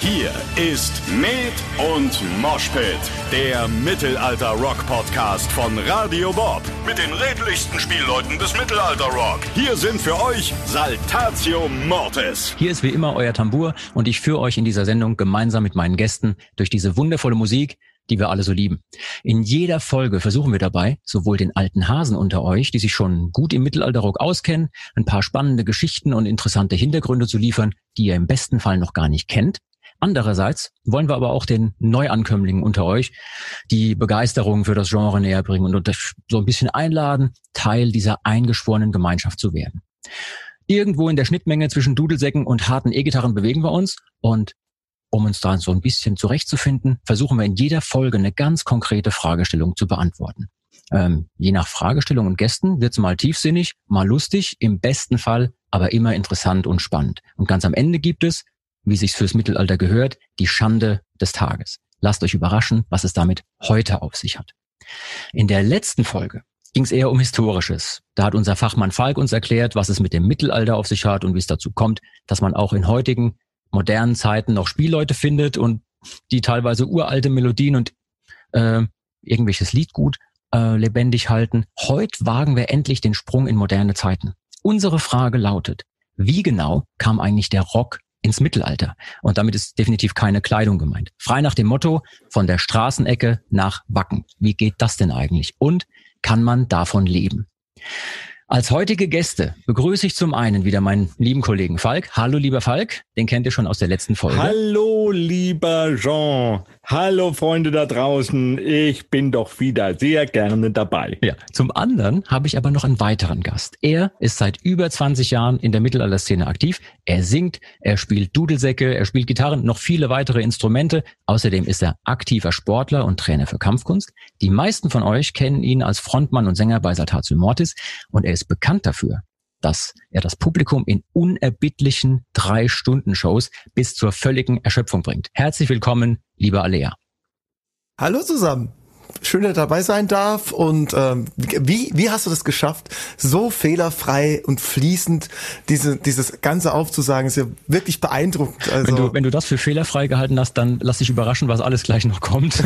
Hier ist Med und Moshpit, der Mittelalter-Rock-Podcast von Radio Bob. Mit den redlichsten Spielleuten des Mittelalter-Rock. Hier sind für euch Saltatio Mortis. Hier ist wie immer euer Tambour und ich führe euch in dieser Sendung gemeinsam mit meinen Gästen durch diese wundervolle Musik, die wir alle so lieben. In jeder Folge versuchen wir dabei, sowohl den alten Hasen unter euch, die sich schon gut im Mittelalterrock auskennen, ein paar spannende Geschichten und interessante Hintergründe zu liefern, die ihr im besten Fall noch gar nicht kennt. Andererseits wollen wir aber auch den Neuankömmlingen unter euch die Begeisterung für das Genre näher bringen und so ein bisschen einladen, Teil dieser eingeschworenen Gemeinschaft zu werden. Irgendwo in der Schnittmenge zwischen Dudelsäcken und harten E-Gitarren bewegen wir uns und um uns da so ein bisschen zurechtzufinden, versuchen wir in jeder Folge eine ganz konkrete Fragestellung zu beantworten. Ähm, je nach Fragestellung und Gästen wird's mal tiefsinnig, mal lustig, im besten Fall aber immer interessant und spannend. Und ganz am Ende gibt es, wie sich's fürs Mittelalter gehört, die Schande des Tages. Lasst euch überraschen, was es damit heute auf sich hat. In der letzten Folge ging es eher um Historisches. Da hat unser Fachmann Falk uns erklärt, was es mit dem Mittelalter auf sich hat und wie es dazu kommt, dass man auch in heutigen modernen Zeiten noch Spielleute findet und die teilweise uralte Melodien und äh, irgendwelches Liedgut äh, lebendig halten. Heute wagen wir endlich den Sprung in moderne Zeiten. Unsere Frage lautet, wie genau kam eigentlich der Rock ins Mittelalter? Und damit ist definitiv keine Kleidung gemeint. Frei nach dem Motto, von der Straßenecke nach Wacken. Wie geht das denn eigentlich? Und kann man davon leben? Als heutige Gäste begrüße ich zum einen wieder meinen lieben Kollegen Falk. Hallo, lieber Falk. Den kennt ihr schon aus der letzten Folge. Hallo, lieber Jean. Hallo, Freunde da draußen. Ich bin doch wieder sehr gerne dabei. Ja. Zum anderen habe ich aber noch einen weiteren Gast. Er ist seit über 20 Jahren in der Mittelalterszene aktiv. Er singt, er spielt Dudelsäcke, er spielt Gitarren, noch viele weitere Instrumente. Außerdem ist er aktiver Sportler und Trainer für Kampfkunst. Die meisten von euch kennen ihn als Frontmann und Sänger bei Saltatio Mortis und er ist bekannt dafür, dass er das Publikum in unerbittlichen Drei-Stunden-Shows bis zur völligen Erschöpfung bringt. Herzlich willkommen, lieber Alea. Hallo zusammen schön, dass dabei sein darf. Und ähm, wie, wie hast du das geschafft, so fehlerfrei und fließend diese, dieses Ganze aufzusagen? Ist ja wirklich beeindruckend. Also wenn, du, wenn du das für fehlerfrei gehalten hast, dann lass dich überraschen, was alles gleich noch kommt.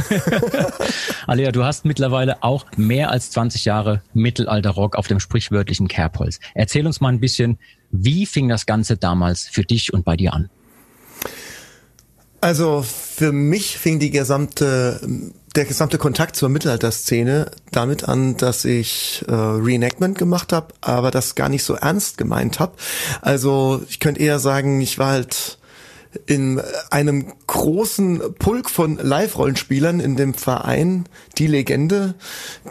Alea, du hast mittlerweile auch mehr als 20 Jahre Mittelalter-Rock auf dem sprichwörtlichen Kerbholz. Erzähl uns mal ein bisschen, wie fing das Ganze damals für dich und bei dir an? Also für mich fing die gesamte der gesamte Kontakt zur Mittelalterszene damit an, dass ich äh, Reenactment gemacht habe, aber das gar nicht so ernst gemeint habe. Also ich könnte eher sagen, ich war halt in einem großen Pulk von Live-Rollenspielern in dem Verein Die Legende.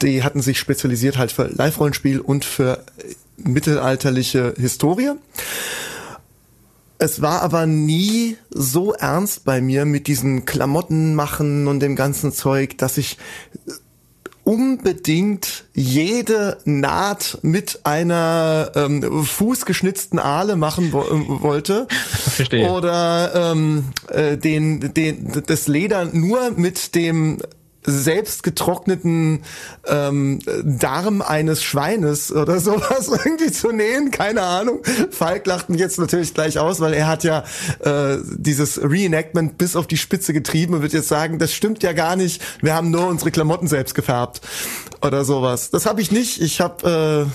Die hatten sich spezialisiert halt für Live-Rollenspiel und für mittelalterliche Historie. Es war aber nie so ernst bei mir mit diesen Klamotten machen und dem ganzen Zeug, dass ich unbedingt jede Naht mit einer ähm, fußgeschnitzten Aale machen wo äh, wollte. Verstehe. Oder ähm, äh, den, den, das Leder nur mit dem selbst getrockneten ähm, Darm eines Schweines oder sowas irgendwie zu nähen, keine Ahnung. Falk lacht mich jetzt natürlich gleich aus, weil er hat ja äh, dieses Reenactment bis auf die Spitze getrieben und wird jetzt sagen, das stimmt ja gar nicht, wir haben nur unsere Klamotten selbst gefärbt oder sowas. Das habe ich nicht. Ich habe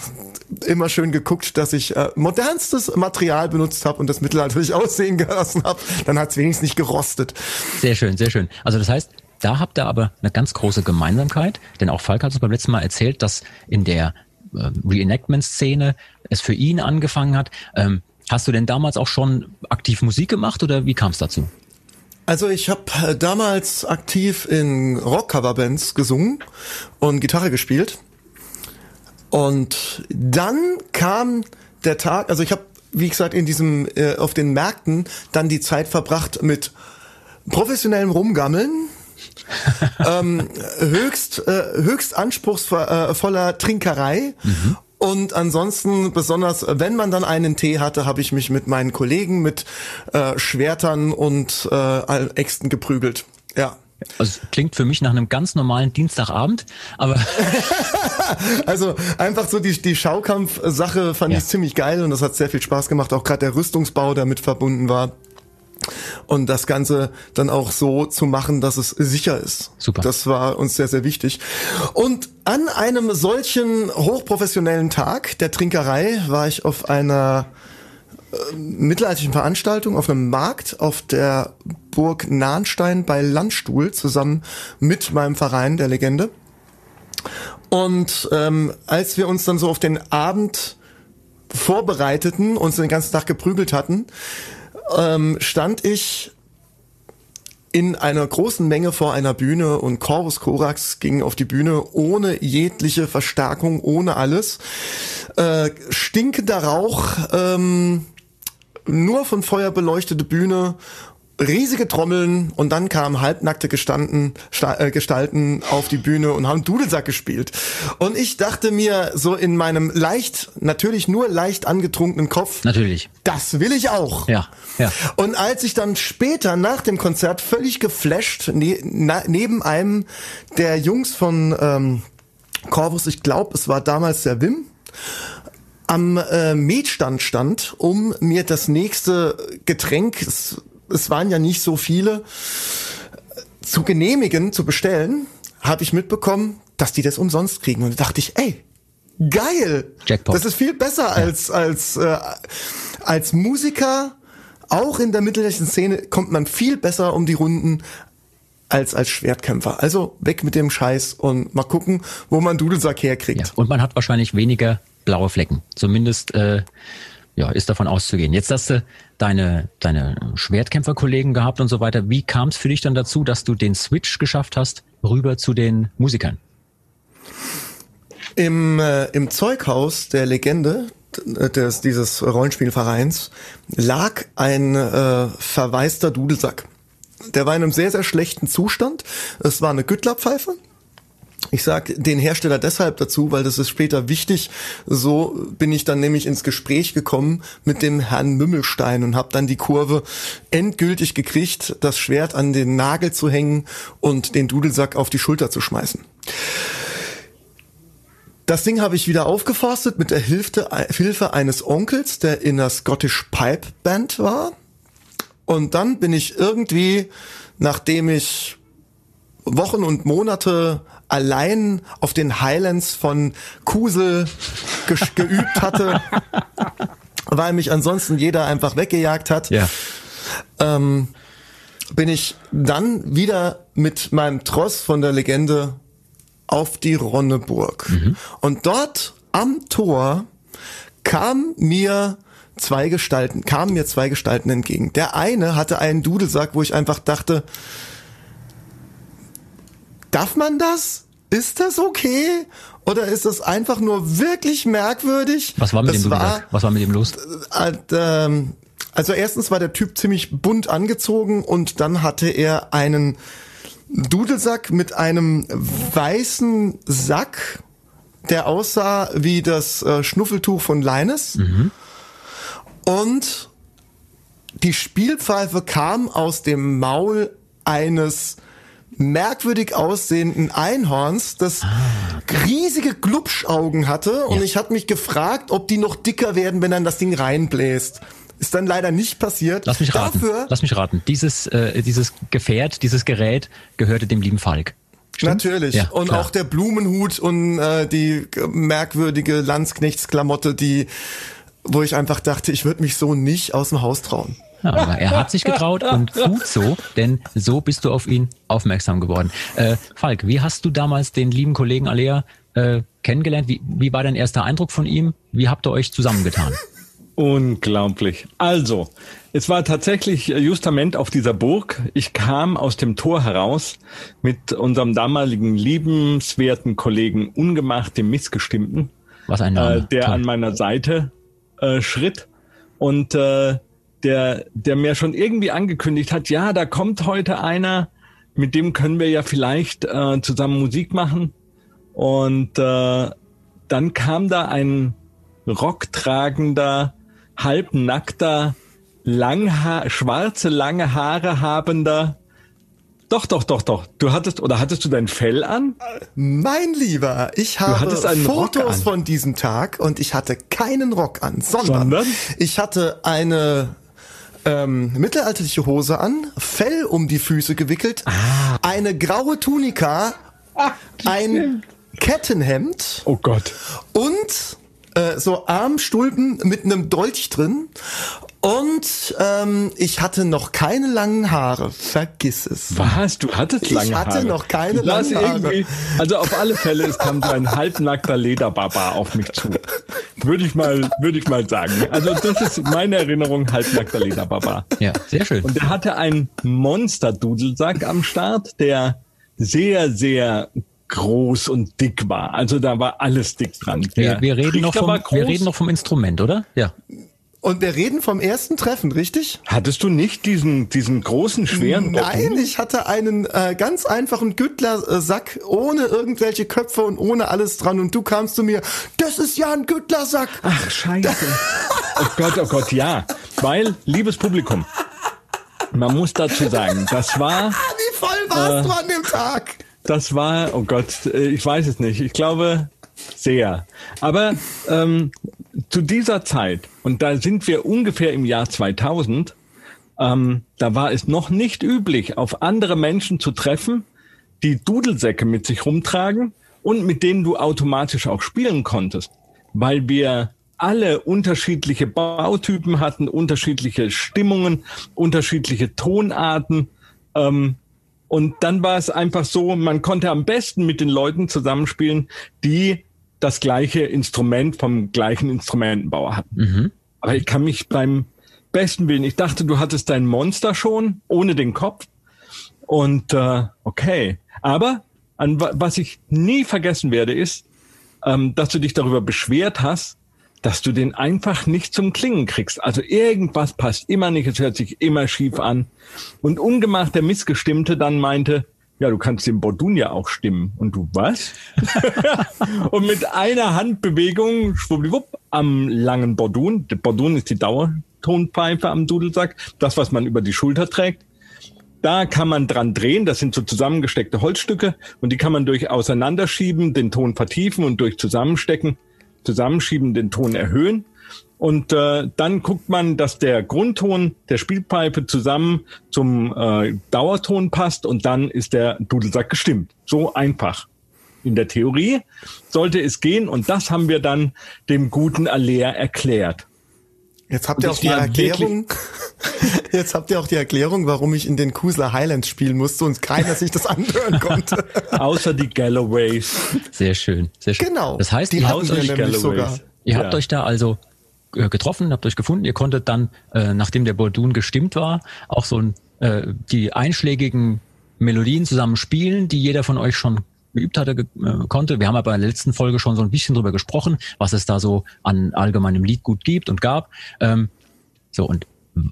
äh, immer schön geguckt, dass ich äh, modernstes Material benutzt habe und das mittelalterlich aussehen gelassen habe. Dann hat es wenigstens nicht gerostet. Sehr schön, sehr schön. Also das heißt, da habt ihr aber eine ganz große Gemeinsamkeit, denn auch Falk hat uns beim letzten Mal erzählt, dass in der äh, Reenactment-Szene es für ihn angefangen hat. Ähm, hast du denn damals auch schon aktiv Musik gemacht oder wie kam es dazu? Also ich habe äh, damals aktiv in Rock-Cover-Bands gesungen und Gitarre gespielt. Und dann kam der Tag, also ich habe, wie gesagt, in diesem äh, auf den Märkten dann die Zeit verbracht mit professionellem Rumgammeln, ähm, höchst, äh, höchst anspruchsvoller Trinkerei. Mhm. Und ansonsten, besonders wenn man dann einen Tee hatte, habe ich mich mit meinen Kollegen mit äh, Schwertern und äh, Äxten geprügelt. Ja. Also klingt für mich nach einem ganz normalen Dienstagabend, aber also einfach so die die Schaukampf-Sache fand ja. ich ziemlich geil und das hat sehr viel Spaß gemacht. Auch gerade der Rüstungsbau, der mit verbunden war. Und das Ganze dann auch so zu machen, dass es sicher ist. Super. Das war uns sehr, sehr wichtig. Und an einem solchen hochprofessionellen Tag der Trinkerei war ich auf einer äh, mittelalterlichen Veranstaltung auf einem Markt auf der Burg Nahnstein bei Landstuhl zusammen mit meinem Verein der Legende. Und ähm, als wir uns dann so auf den Abend vorbereiteten, uns den ganzen Tag geprügelt hatten, ähm, stand ich in einer großen Menge vor einer Bühne und Corvus Corax ging auf die Bühne ohne jegliche Verstärkung, ohne alles. Äh, stinkender Rauch, ähm, nur von Feuer beleuchtete Bühne riesige Trommeln und dann kamen halbnackte gestanden, sta äh, Gestalten auf die Bühne und haben Dudelsack gespielt. Und ich dachte mir so in meinem leicht, natürlich nur leicht angetrunkenen Kopf, Natürlich. das will ich auch. Ja, ja. Und als ich dann später nach dem Konzert völlig geflasht ne na, neben einem der Jungs von ähm, Corvus, ich glaube, es war damals der Wim, am äh, Metstand stand, um mir das nächste Getränk, es, waren ja nicht so viele, zu genehmigen, zu bestellen, habe ich mitbekommen, dass die das umsonst kriegen. Und da dachte ich, ey, geil! Jackpot. Das ist viel besser als, als, äh, als Musiker. Auch in der mittelalterlichen Szene kommt man viel besser um die Runden als als Schwertkämpfer. Also weg mit dem Scheiß und mal gucken, wo man Dudelsack herkriegt. Ja. Und man hat wahrscheinlich weniger blaue Flecken. Zumindest äh, ja, ist davon auszugehen. Jetzt hast du deine, deine Schwertkämpferkollegen gehabt und so weiter. Wie kam es für dich dann dazu, dass du den Switch geschafft hast, rüber zu den Musikern? Im, äh, Im Zeughaus der Legende des, dieses Rollenspielvereins lag ein äh, verwaister Dudelsack. Der war in einem sehr, sehr schlechten Zustand. Es war eine Güttlerpfeife. Ich sag den Hersteller deshalb dazu, weil das ist später wichtig. So bin ich dann nämlich ins Gespräch gekommen mit dem Herrn Mümmelstein und habe dann die Kurve endgültig gekriegt, das Schwert an den Nagel zu hängen und den Dudelsack auf die Schulter zu schmeißen. Das Ding habe ich wieder aufgeforstet mit der Hilfe, Hilfe eines Onkels, der in der Scottish Pipe Band war. Und dann bin ich irgendwie, nachdem ich Wochen und Monate allein auf den Highlands von Kusel ge geübt hatte, weil mich ansonsten jeder einfach weggejagt hat, Ja. ähm, bin ich dann wieder mit meinem Tross von der Legende auf die Ronneburg. Und dort am Tor kam mir zwei Gestalten, kamen mir zwei Gestalten entgegen. Der eine hatte einen Dudelsack, wo ich einfach dachte, darf man das? Ist das okay? Oder ist das einfach nur wirklich merkwürdig? Was war mit das dem Dudelsack? Was war mit dem los? äh, ähm, also erstens war der Typ ziemlich bunt angezogen und dann hatte er einen Dudelsack mit einem weißen Sack, der aussah wie das äh, Schnuffeltuch von Leines. Und die Spielpfeife kam aus dem Maul eines merkwürdig aussehenden Einhorns, das riesige Glubschaugen hatte und Ja. ich hatte mich gefragt, ob die noch dicker werden, wenn dann das Ding reinbläst. Ist dann leider nicht passiert. Lass mich raten. Dafür Lass mich raten. Dieses, äh, dieses Gefährt, dieses Gerät gehörte dem lieben Falk. Stimmt? Natürlich. Ja, und klar. auch der Blumenhut und äh, die merkwürdige Landsknechtsklamotte, die, wo ich einfach dachte, ich würde mich so nicht aus dem Haus trauen. Ja, aber er hat sich getraut und gut so, denn so bist du auf ihn aufmerksam geworden. Äh, Falk, wie hast du damals den lieben Kollegen Alea äh, kennengelernt? Wie, wie war dein erster Eindruck von ihm? Wie habt ihr euch zusammengetan? Unglaublich. Also, es war tatsächlich Justament auf dieser Burg. Ich kam aus dem Tor heraus mit unserem damaligen liebenswerten Kollegen Ungemacht, dem Missgestimmten, Was ein Name. äh, der Toll. an meiner Seite äh, schritt und äh, der, der mir schon irgendwie angekündigt hat, ja, da kommt heute einer, mit dem können wir ja vielleicht äh, zusammen Musik machen. Und äh, dann kam da ein rocktragender, halbnackter, langha schwarze, lange Haare habender. Doch, doch, doch, doch. Du hattest, oder hattest du dein Fell an? Mein Lieber, ich habe hattest einen Rock Fotos von diesem Tag und ich hatte keinen Rock an, sondern, Sondern? ich hatte eine ähm, mittelalterliche Hose an, Fell um die Füße gewickelt, Ah. eine graue Tunika, ein Kettenhemd Oh Gott. und äh, so Armstulpen mit einem Dolch drin. Und ähm, ich hatte noch keine langen Haare. Vergiss es. Was? Du hattest Ich lange hatte Haare. noch keine sahst langen Haare. Also auf alle Fälle, es kam so ein halbnackter Lederbarbar auf mich zu. Würde ich mal, würde ich mal sagen. Also das ist meine Erinnerung, halbnackter Lederbarbar. Ja, sehr schön. Und er hatte einen Monster-Dudelsack am Start, der sehr, sehr groß und dick war. Also da war alles dick dran. Wir, Der wir, reden noch vom, wir reden noch vom Instrument, oder? Ja. Und wir reden vom ersten Treffen, richtig? Hattest du nicht diesen, diesen großen, schweren Nein, ich hatte einen äh, ganz einfachen Güttlersack ohne irgendwelche Köpfe und ohne alles dran. Und du kamst zu mir, das ist ja ein Güttlersack. Ach, scheiße. Oh Gott, oh Gott, ja. Weil, liebes Publikum, man muss dazu sagen, das war, wie voll warst du an dem Tag? das war, oh Gott, äh, ich weiß es nicht. Ich glaube, sehr. Aber ähm, zu dieser Zeit, und da sind wir ungefähr im Jahr 2000, ähm, da war es noch nicht üblich, auf andere Menschen zu treffen, die Dudelsäcke mit sich rumtragen und mit denen du automatisch auch spielen konntest, weil wir alle unterschiedliche Bautypen hatten, unterschiedliche Stimmungen, unterschiedliche Tonarten. Ähm, und dann war es einfach so, man konnte am besten mit den Leuten zusammenspielen, die das gleiche Instrument vom gleichen Instrumentenbauer hatten. Aber ich kann mich beim besten Willen, ich dachte, du hattest dein Monster schon, ohne den Kopf. Und äh, okay. Aber an wa- was ich nie vergessen werde, ist, ähm, dass du dich darüber beschwert hast, dass du den einfach nicht zum Klingen kriegst. Also irgendwas passt immer nicht, es hört sich immer schief an. Und ungemacht der Missgestimmte dann meinte, ja, du kannst den Bordun ja auch stimmen. Und du, was? und mit einer Handbewegung, schwuppdiwupp, am langen Bordun, der Bordun ist die Dauertonpfeife am Dudelsack, das, was man über die Schulter trägt, da kann man dran drehen, das sind so zusammengesteckte Holzstücke und die kann man durch Auseinanderschieben den Ton vertiefen und durch Zusammenstecken, Zusammenschieben den Ton erhöhen. Und äh, dann guckt man, dass der Grundton der Spielpfeife zusammen zum äh, Dauerton passt und dann ist der Dudelsack gestimmt. So einfach. In der Theorie sollte es gehen und das haben wir dann dem guten Alea erklärt. Jetzt habt ihr auch die Erklärung. Jetzt habt ihr auch die Erklärung, warum ich in den Kusler Highlands spielen musste und keiner sich das anhören konnte. Außer die Galloways. Sehr schön, sehr schön. Genau. Das heißt, Die ihr, habt euch, sogar. ihr Ja. habt euch da also äh, getroffen, habt euch gefunden. Ihr konntet dann, äh, nachdem der Bordun gestimmt war, auch so ein, äh, die einschlägigen Melodien zusammen spielen, die jeder von euch schon geübt hatte, ge äh, konnte. Wir haben aber in der letzten Folge schon so ein bisschen drüber gesprochen, was es da so an allgemeinem Liedgut gibt und gab. Ähm, so, und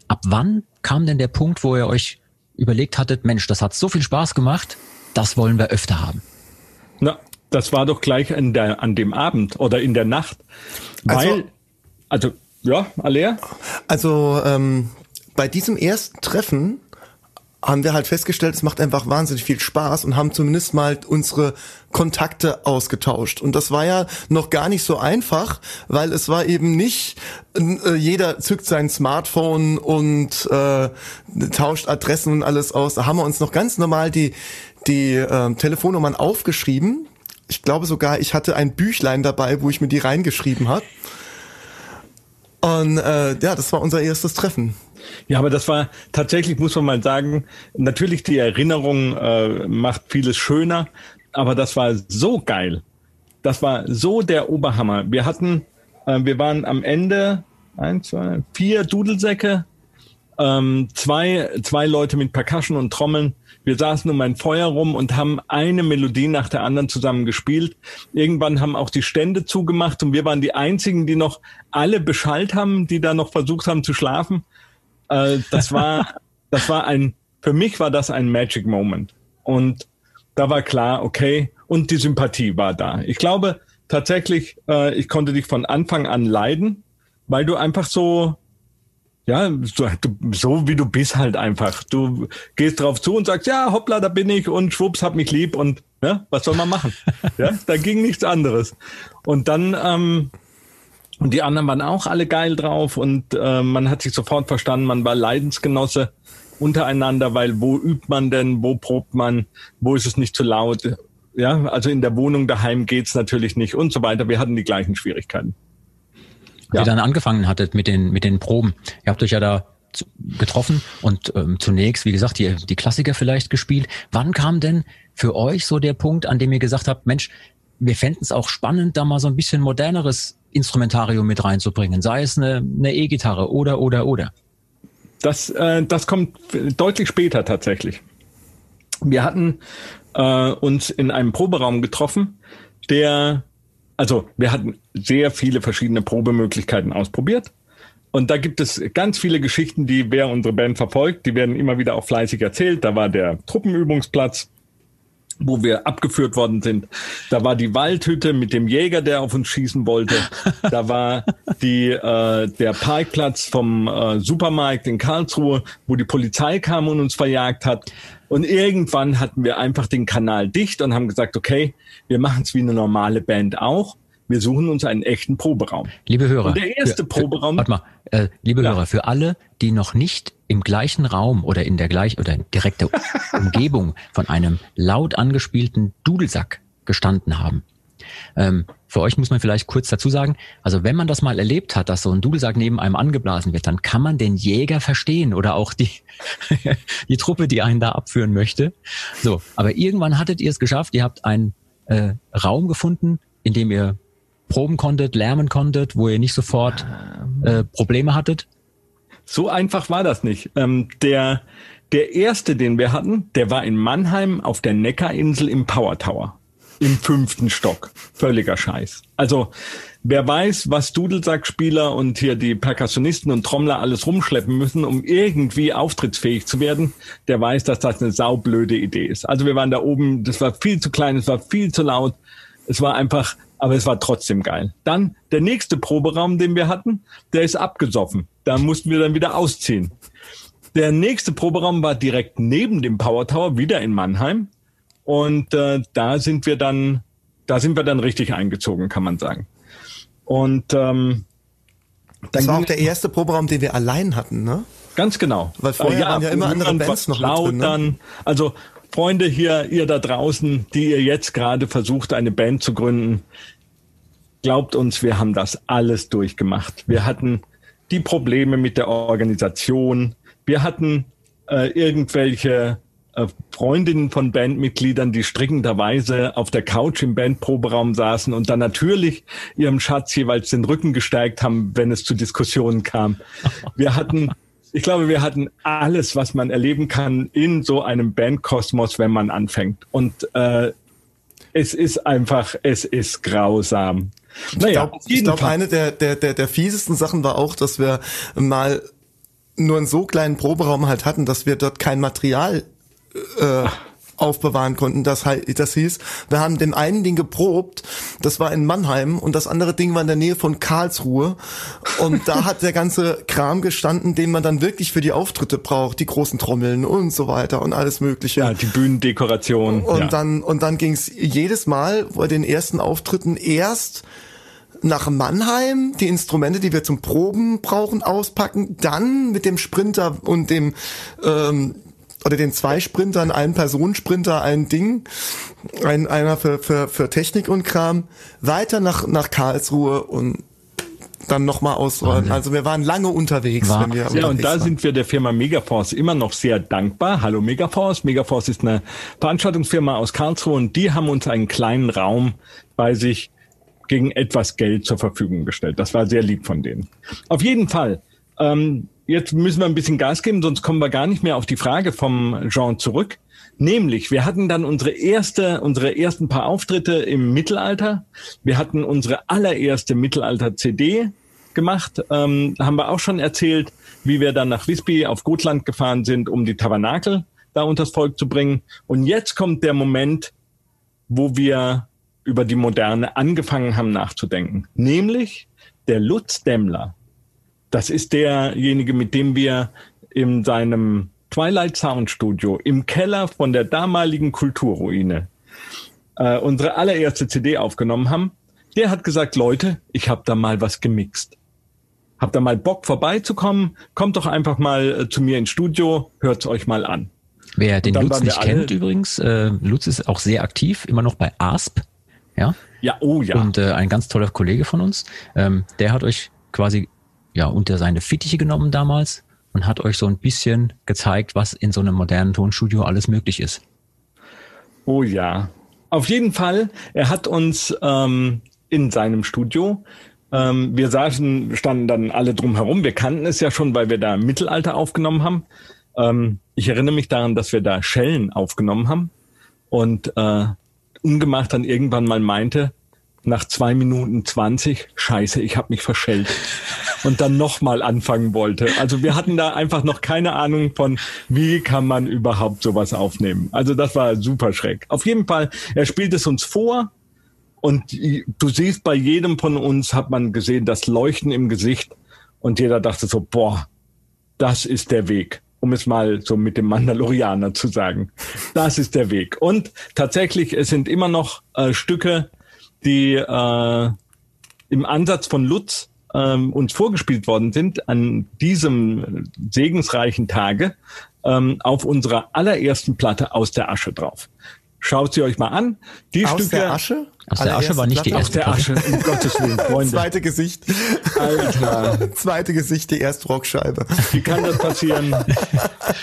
ab wann kam denn der Punkt, wo ihr euch überlegt hattet, Mensch, das hat so viel Spaß gemacht, das wollen wir öfter haben? Na, das war doch gleich an, der, an dem Abend oder in der Nacht. Also- Weil, also, ja, Alea? Also ähm, bei diesem ersten Treffen haben wir halt festgestellt, es macht einfach wahnsinnig viel Spaß und haben zumindest mal unsere Kontakte ausgetauscht. Und das war ja noch gar nicht so einfach, weil es war eben nicht, äh, jeder zückt sein Smartphone und äh, tauscht Adressen und alles aus. Da haben wir uns noch ganz normal die, die äh, Telefonnummern aufgeschrieben. Ich glaube sogar, ich hatte ein Büchlein dabei, wo ich mir die reingeschrieben habe. Und äh, ja, das war unser erstes Treffen. Ja, aber das war tatsächlich, muss man mal sagen, natürlich die Erinnerung äh, macht vieles schöner, aber das war so geil. Das war so der Oberhammer. Wir hatten, äh, wir waren am Ende ein, zwei, vier Dudelsäcke, ähm, zwei, zwei Leute mit Percussion und Trommeln. Wir saßen um ein Feuer rum und haben eine Melodie nach der anderen zusammen gespielt. Irgendwann haben auch die Stände zugemacht und wir waren die einzigen, die noch alle beschallt haben, die da noch versucht haben zu schlafen. Äh, das war, das war ein, für mich war das ein Magic Moment. Und da war klar, okay, und die Sympathie war da. Ich glaube tatsächlich, äh, ich konnte dich von Anfang an leiden, weil du einfach so, ja, so, so wie du bist halt einfach. Du gehst drauf zu und sagst, ja, hoppla, da bin ich und schwupps, hab mich lieb und ja, was soll man machen? ja, da ging nichts anderes. Und dann, ähm, Und die anderen waren auch alle geil drauf und äh, man hat sich sofort verstanden, man war Leidensgenosse untereinander, weil wo übt man denn, wo probt man, wo ist es nicht zu laut? Ja, also in der Wohnung daheim geht's natürlich nicht und so weiter. Wir hatten die gleichen Schwierigkeiten. Ja. ihr dann angefangen hattet mit den, mit den Proben, ihr habt euch ja da getroffen und ähm, zunächst, wie gesagt, die, die Klassiker vielleicht gespielt. Wann kam denn für euch so der Punkt, an dem ihr gesagt habt, Mensch, wir fänden es auch spannend, da mal so ein bisschen moderneres Instrumentarium mit reinzubringen, sei es eine E-Gitarre e oder, oder, oder? Das, äh, das kommt deutlich später tatsächlich. Wir hatten äh, uns in einem Proberaum getroffen, der, also wir hatten sehr viele verschiedene Probemöglichkeiten ausprobiert. Und da gibt es ganz viele Geschichten, die wer unsere Band verfolgt, die werden immer wieder auch fleißig erzählt. Da war der Truppenübungsplatz, wo wir abgeführt worden sind. Da war die Waldhütte mit dem Jäger, der auf uns schießen wollte. Da war die, äh, der Parkplatz vom äh, Supermarkt in Karlsruhe, wo die Polizei kam und uns verjagt hat. Und irgendwann hatten wir einfach den Kanal dicht und haben gesagt, okay, wir machen es wie eine normale Band auch. Wir suchen uns einen echten Proberaum. Liebe Hörer. Und der erste für, Proberaum. Warte mal, äh, liebe ja. Hörer, für alle, die noch nicht im gleichen Raum oder in der gleichen oder in direkter Umgebung von einem laut angespielten Dudelsack gestanden haben. Ähm, für euch muss man vielleicht kurz dazu sagen, also wenn man das mal erlebt hat, dass so ein Dudelsack neben einem angeblasen wird, dann kann man den Jäger verstehen oder auch die, die Truppe, die einen da abführen möchte. So, aber irgendwann hattet ihr es geschafft, ihr habt einen äh, Raum gefunden, in dem ihr proben konntet, lärmen konntet, wo ihr nicht sofort äh, Probleme hattet? So einfach war das nicht. Ähm, der, der erste, den wir hatten, der war in Mannheim auf der Neckarinsel im Power Tower im fünften Stock. Völliger Scheiß. Also wer weiß, was Dudelsackspieler und hier die Perkussionisten und Trommler alles rumschleppen müssen, um irgendwie auftrittsfähig zu werden, der weiß, dass das eine saublöde Idee ist. Also wir waren da oben, das war viel zu klein, es war viel zu laut. Es war einfach, aber es war trotzdem geil. Dann der nächste Proberaum, den wir hatten, der ist abgesoffen. Da mussten wir dann wieder ausziehen. Der nächste Proberaum war direkt neben dem Power Tower, wieder in Mannheim. Und äh, da sind wir dann, da sind wir dann richtig eingezogen, kann man sagen. Und ähm, das war auch der erste Proberaum, den wir allein hatten, ne? Ganz genau. Weil vorher ja, waren ja immer andere Bands noch laut drin, ne? dann, also Freunde hier, ihr da draußen, die ihr jetzt gerade versucht, eine Band zu gründen, glaubt uns, wir haben das alles durchgemacht. Wir hatten die Probleme mit der Organisation, wir hatten äh, irgendwelche äh, Freundinnen von Bandmitgliedern, die strickenderweise auf der Couch im Bandproberaum saßen und dann natürlich ihrem Schatz jeweils den Rücken gestärkt haben, wenn es zu Diskussionen kam. Wir hatten, ich glaube, wir hatten alles, was man erleben kann in so einem Bandkosmos, wenn man anfängt. Und äh, es ist einfach, es ist grausam. Naja, ich glaube, glaub, eine der, der, der, der fiesesten Sachen war auch, dass wir mal nur einen so kleinen Proberaum halt hatten, dass wir dort kein Material äh, aufbewahren konnten. Das, das hieß, wir haben dem einen Ding geprobt, das war in Mannheim und das andere Ding war in der Nähe von Karlsruhe und da hat der ganze Kram gestanden, den man dann wirklich für die Auftritte braucht, die großen Trommeln und so weiter und alles mögliche. Ja, die Bühnendekoration. Und ja. dann und dann ging es jedes Mal bei den ersten Auftritten erst nach Mannheim die Instrumente, die wir zum Proben brauchen, auspacken, dann mit dem Sprinter und dem ähm, oder den zwei Sprintern, einen Personensprinter, ein Ding, ein, einer für, für, für Technik und Kram, weiter nach, nach Karlsruhe und dann nochmal ausräumen. Also wir waren lange unterwegs. War. Wenn wir ja, und da waren. sind wir der Firma Megaforce immer noch sehr dankbar. Hallo Megaforce. Megaforce ist eine Veranstaltungsfirma aus Karlsruhe und die haben uns einen kleinen Raum bei sich gegen etwas Geld zur Verfügung gestellt. Das war sehr lieb von denen. Auf jeden Fall. Ähm, jetzt müssen wir ein bisschen Gas geben, sonst kommen wir gar nicht mehr auf die Frage vom Jean zurück. Nämlich, wir hatten dann unsere erste, unsere ersten paar Auftritte im Mittelalter. Wir hatten unsere allererste Mittelalter-CD gemacht. Ähm, haben wir auch schon erzählt, wie wir dann nach Visby auf Gotland gefahren sind, um die Tabernakel da unters Volk zu bringen. Und jetzt kommt der Moment, wo wir über die Moderne angefangen haben nachzudenken. Nämlich der Lutz Demmler, das ist derjenige, mit dem wir in seinem Twilight Sound Studio im Keller von der damaligen Kulturruine äh, unsere allererste CD aufgenommen haben. der hat gesagt, Leute, ich habe da mal was gemixt. Habt da mal Bock vorbeizukommen? Kommt doch einfach mal äh, zu mir ins Studio, hört's euch mal an. Wer den Lutz nicht kennt übrigens, äh, Lutz ist auch sehr aktiv, immer noch bei ASP. Ja, ja oh ja. Und äh, ein ganz toller Kollege von uns, ähm, der hat euch quasi ja unter seine Fittiche genommen damals und hat euch so ein bisschen gezeigt, was in so einem modernen Tonstudio alles möglich ist. Oh ja. Auf jeden Fall, er hat uns ähm, in seinem Studio ähm, wir saßen, standen dann alle drum herum. Wir kannten es ja schon, weil wir da Mittelalter aufgenommen haben. Ähm, ich erinnere mich daran, dass wir da Schellen aufgenommen haben und äh, ungemacht dann irgendwann mal meinte, nach zwei Minuten zwanzig, scheiße, ich habe mich verschellt und dann nochmal anfangen wollte. Also wir hatten da einfach noch keine Ahnung von, wie kann man überhaupt sowas aufnehmen. Also das war super schreck. Auf jeden Fall, er spielt es uns vor und du siehst, bei jedem von uns hat man gesehen, das Leuchten im Gesicht und jeder dachte so, boah, das ist der Weg um es mal so mit dem Mandalorianer zu sagen. Das ist der Weg. Und tatsächlich, es sind immer noch äh, Stücke, die äh, im Ansatz von Lutz ähm, uns vorgespielt worden sind an diesem segensreichen Tage ähm, auf unserer allerersten Platte aus der Asche drauf. Schaut sie euch mal an. Die aus Stücke. Der Asche? Aus der Asche war nicht die erste. Aus der Asche, um Gottes Willen, Freunde. Zweite Gesicht. Alter. Zweite Gesicht, die erste Rockscheibe. Wie kann das passieren?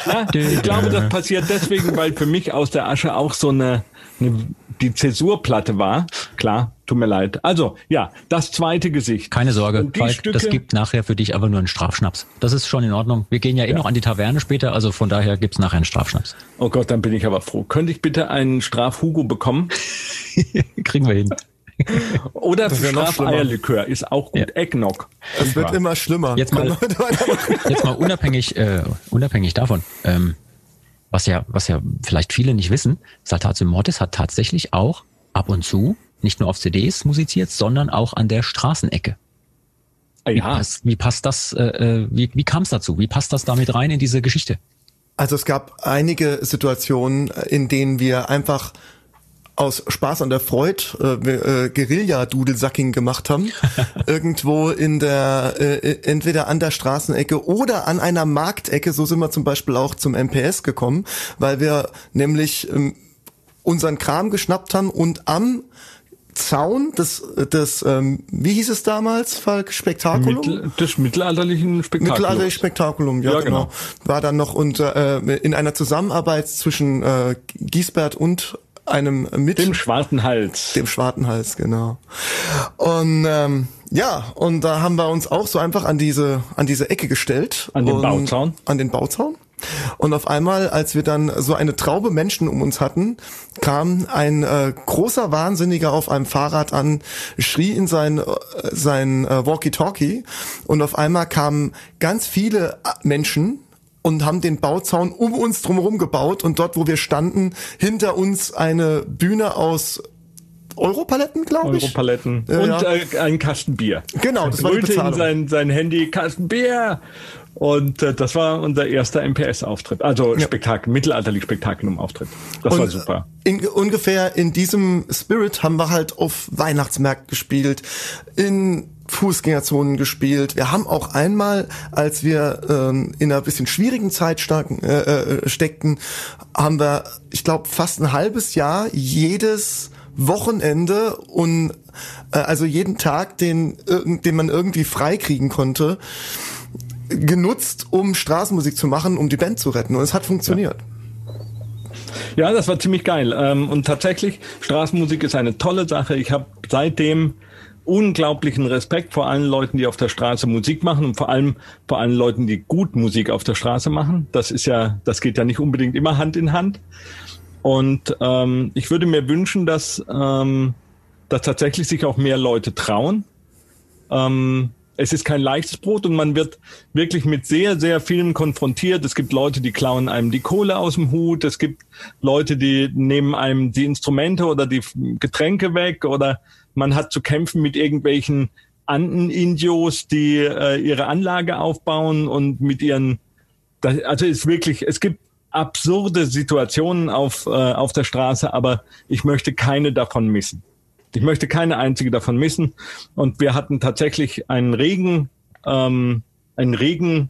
Ja, ich glaube, das passiert deswegen, weil für mich aus der Asche auch so eine, eine die Zäsurplatte war. Klar, tut mir leid. Also, ja, das zweite Gesicht. Keine Sorge, Falk, Stücke, das gibt nachher für dich aber nur einen Strafschnaps. Das ist schon in Ordnung. Wir gehen ja eh ja. noch an die Taverne später, also von daher gibt's nachher einen Strafschnaps. Oh Gott, dann bin ich aber froh. Könnte ich bitte einen Straf-Hugo bekommen? Kriegen wir hin. Oder Straf-Eierlikör ist auch gut. Ja. Eggnog. Es wird immer schlimmer. Jetzt mal, jetzt mal unabhängig, äh, unabhängig davon. Ähm, was ja, was ja vielleicht viele nicht wissen, Saltatio Mortis hat tatsächlich auch ab und zu nicht nur auf CDs musiziert, sondern auch an der Straßenecke. Ah, ja. Wie, passt, wie passt das, äh, äh wie, wie kam es dazu? Wie passt das damit rein in diese Geschichte? Also es gab einige Situationen, in denen wir einfach aus Spaß an der Freude äh, äh, Guerilla-Dudelsacking gemacht haben. Irgendwo in der, äh, entweder an der Straßenecke oder an einer Marktecke. So sind wir zum Beispiel auch zum MPS gekommen, weil wir nämlich ähm, unseren Kram geschnappt haben und am Zaun des, des ähm, wie hieß es damals, Falk? Spektakulum? Mittel, des mittelalterlichen Spektakulums. Mittelalterlichen Spektakulum, ja, ja genau. genau. War dann noch unter, äh, in einer Zusammenarbeit zwischen äh, Giesbert und einem mit dem schwarzen Hals. Dem schwarzen Hals, genau. Und ähm, ja, und da haben wir uns auch so einfach an diese an diese Ecke gestellt. An den Bauzaun. An den Bauzaun. Und auf einmal, als wir dann so eine Traube Menschen um uns hatten, kam ein äh, großer Wahnsinniger auf einem Fahrrad an, schrie in sein, äh, sein äh, Walkie-Talkie und auf einmal kamen ganz viele Menschen und haben den Bauzaun um uns drumherum gebaut und dort, wo wir standen, hinter uns eine Bühne aus Europaletten, glaube ich. Europaletten. Ja, und ja. Äh, ein Kasten Bier. Genau, das war die Bezahlung. sein, sein Handy, Kasten Bier. Und äh, das war unser erster MPS-Auftritt. Also ja. Spektakel, mittelalterlich Spektakulum-Auftritt. Das und war super. In, ungefähr in diesem Spirit haben wir halt auf Weihnachtsmärkten gespielt, in Fußgängerzonen gespielt. Wir haben auch einmal, als wir ähm, in einer bisschen schwierigen Zeit starken, äh, äh, steckten, haben wir, ich glaube, fast ein halbes Jahr jedes Wochenende und äh, also jeden Tag, den, den man irgendwie freikriegen konnte, genutzt, um Straßenmusik zu machen, um die Band zu retten. Und es hat funktioniert. Ja. ja das war ziemlich geil. Ähm, und tatsächlich, Straßenmusik ist eine tolle Sache. Ich habe seitdem unglaublichen Respekt vor allen Leuten, die auf der Straße Musik machen und vor allem vor allen Leuten, die gut Musik auf der Straße machen. Das ist ja, das geht ja nicht unbedingt immer Hand in Hand. Und ähm, ich würde mir wünschen, dass, ähm, dass tatsächlich sich auch mehr Leute trauen. Ähm, es ist kein leichtes Brot und man wird wirklich mit sehr, sehr vielen konfrontiert. Es gibt Leute, die klauen einem die Kohle aus dem Hut. Es gibt Leute, die nehmen einem die Instrumente oder die Getränke weg oder man hat zu kämpfen mit irgendwelchen Anden-Indios, die äh, ihre Anlage aufbauen und mit ihren, das, also ist wirklich, es gibt absurde Situationen auf, äh, auf der Straße, aber ich möchte keine davon missen. Ich möchte keine einzige davon missen. Und wir hatten tatsächlich einen regen, ähm, einen regen,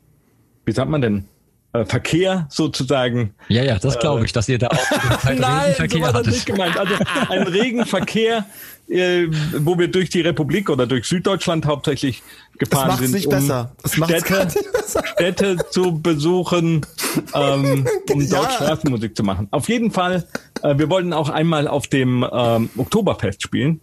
wie sagt man denn, äh, Verkehr sozusagen. Ja, ja, das glaube ich, dass ihr da auch Nein, Verkehr so war das nicht gemeint. Also ein Regenverkehr, äh, wo wir durch die Republik oder durch Süddeutschland hauptsächlich gefahren sind, nicht um besser. Städte, Städte zu besuchen, ähm, um ja. dort Straßenmusik zu machen. Auf jeden Fall, äh, wir wollten auch einmal auf dem ähm, Oktoberfest spielen.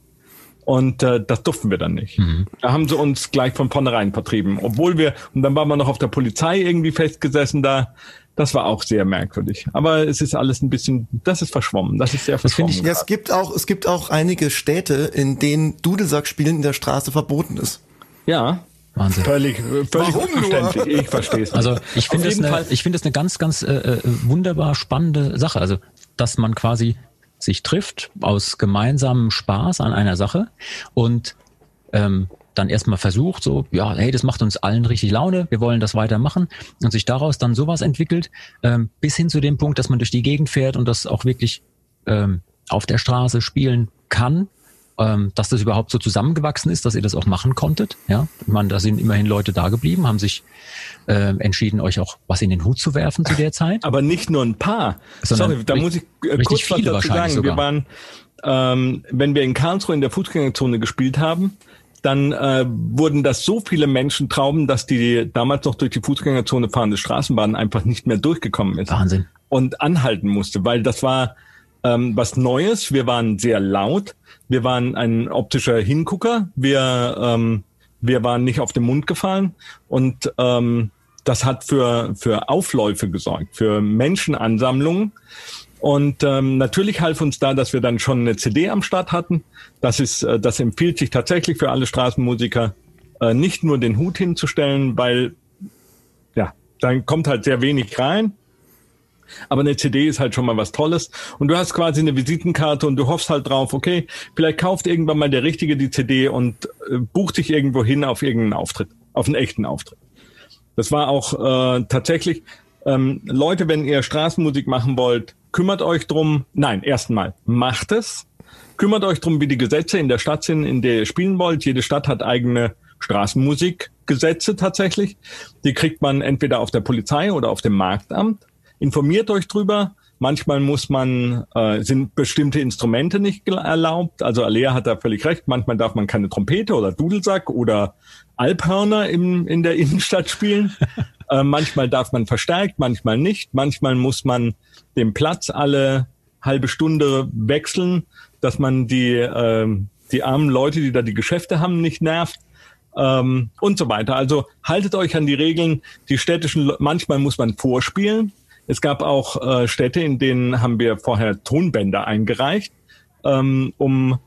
Und äh, das durften wir dann nicht. Mhm. Da haben sie uns gleich von vornherein vertrieben. Obwohl wir, und dann waren wir noch auf der Polizei irgendwie festgesessen da. Das war auch sehr merkwürdig. Aber es ist alles ein bisschen, das ist verschwommen. Das ist sehr verschwommen. Ich, ja, es gibt auch, es gibt auch einige Städte, in denen Dudelsackspielen in der Straße verboten ist. Ja. Wahnsinn. Völlig, völlig unverständlich. Ich verstehe es. Also ich finde es eine, ich finde es eine ganz, ganz äh, äh, wunderbar spannende Sache. Also dass man quasi sich trifft aus gemeinsamem Spaß an einer Sache und ähm, dann erstmal versucht, so, ja, hey, das macht uns allen richtig Laune, wir wollen das weitermachen und sich daraus dann sowas entwickelt, ähm, bis hin zu dem Punkt, dass man durch die Gegend fährt und das auch wirklich ähm, auf der Straße spielen kann ähm, dass das überhaupt so zusammengewachsen ist, dass ihr das auch machen konntet. Ja, ich meine, da sind immerhin Leute da geblieben, haben sich äh, entschieden, euch auch was in den Hut zu werfen zu der Zeit. Aber nicht nur ein paar. Sorry, da muss ich äh, kurz was dazu sagen. Sogar. Wir waren, ähm, wenn wir in Karlsruhe in der Fußgängerzone gespielt haben, dann äh, wurden das so viele Menschentrauben, dass die damals noch durch die Fußgängerzone fahrende Straßenbahn einfach nicht mehr durchgekommen ist. Wahnsinn. Und anhalten musste, weil das war ähm, was Neues. Wir waren sehr laut. Wir waren ein optischer Hingucker. Wir, ähm, wir waren nicht auf den Mund gefallen. Und ähm, das hat für, für Aufläufe gesorgt, für Menschenansammlungen. Und ähm, natürlich half uns da, dass wir dann schon eine CD am Start hatten. Das ist, äh, das empfiehlt sich tatsächlich für alle Straßenmusiker, äh, nicht nur den Hut hinzustellen, weil ja, dann kommt halt sehr wenig rein. Aber eine CD ist halt schon mal was Tolles. Und du hast quasi eine Visitenkarte und du hoffst halt drauf, okay, vielleicht kauft irgendwann mal der Richtige die CD und äh, bucht sich irgendwo hin auf irgendeinen Auftritt, auf einen echten Auftritt. Das war auch äh, tatsächlich, ähm, Leute, wenn ihr Straßenmusik machen wollt, kümmert euch drum. Nein, erstmal macht es. Kümmert euch drum, wie die Gesetze in der Stadt sind, in der ihr spielen wollt. Jede Stadt hat eigene Straßenmusikgesetze tatsächlich. Die kriegt man entweder auf der Polizei oder auf dem Marktamt informiert euch drüber. Manchmal muss man, äh, sind bestimmte Instrumente nicht erlaubt. Also Alea hat da völlig recht. Manchmal darf man keine Trompete oder Dudelsack oder Alphörner im, in der Innenstadt spielen. äh, manchmal darf man verstärkt, manchmal nicht. Manchmal muss man den Platz alle halbe Stunde wechseln, dass man die, äh, die armen Leute, die da die Geschäfte haben, nicht nervt. Ähm, und so weiter. Also haltet euch an die Regeln. Die städtischen, manchmal muss man vorspielen. Es gab auch äh, Städte, in denen haben wir vorher Tonbänder eingereicht, ähm, um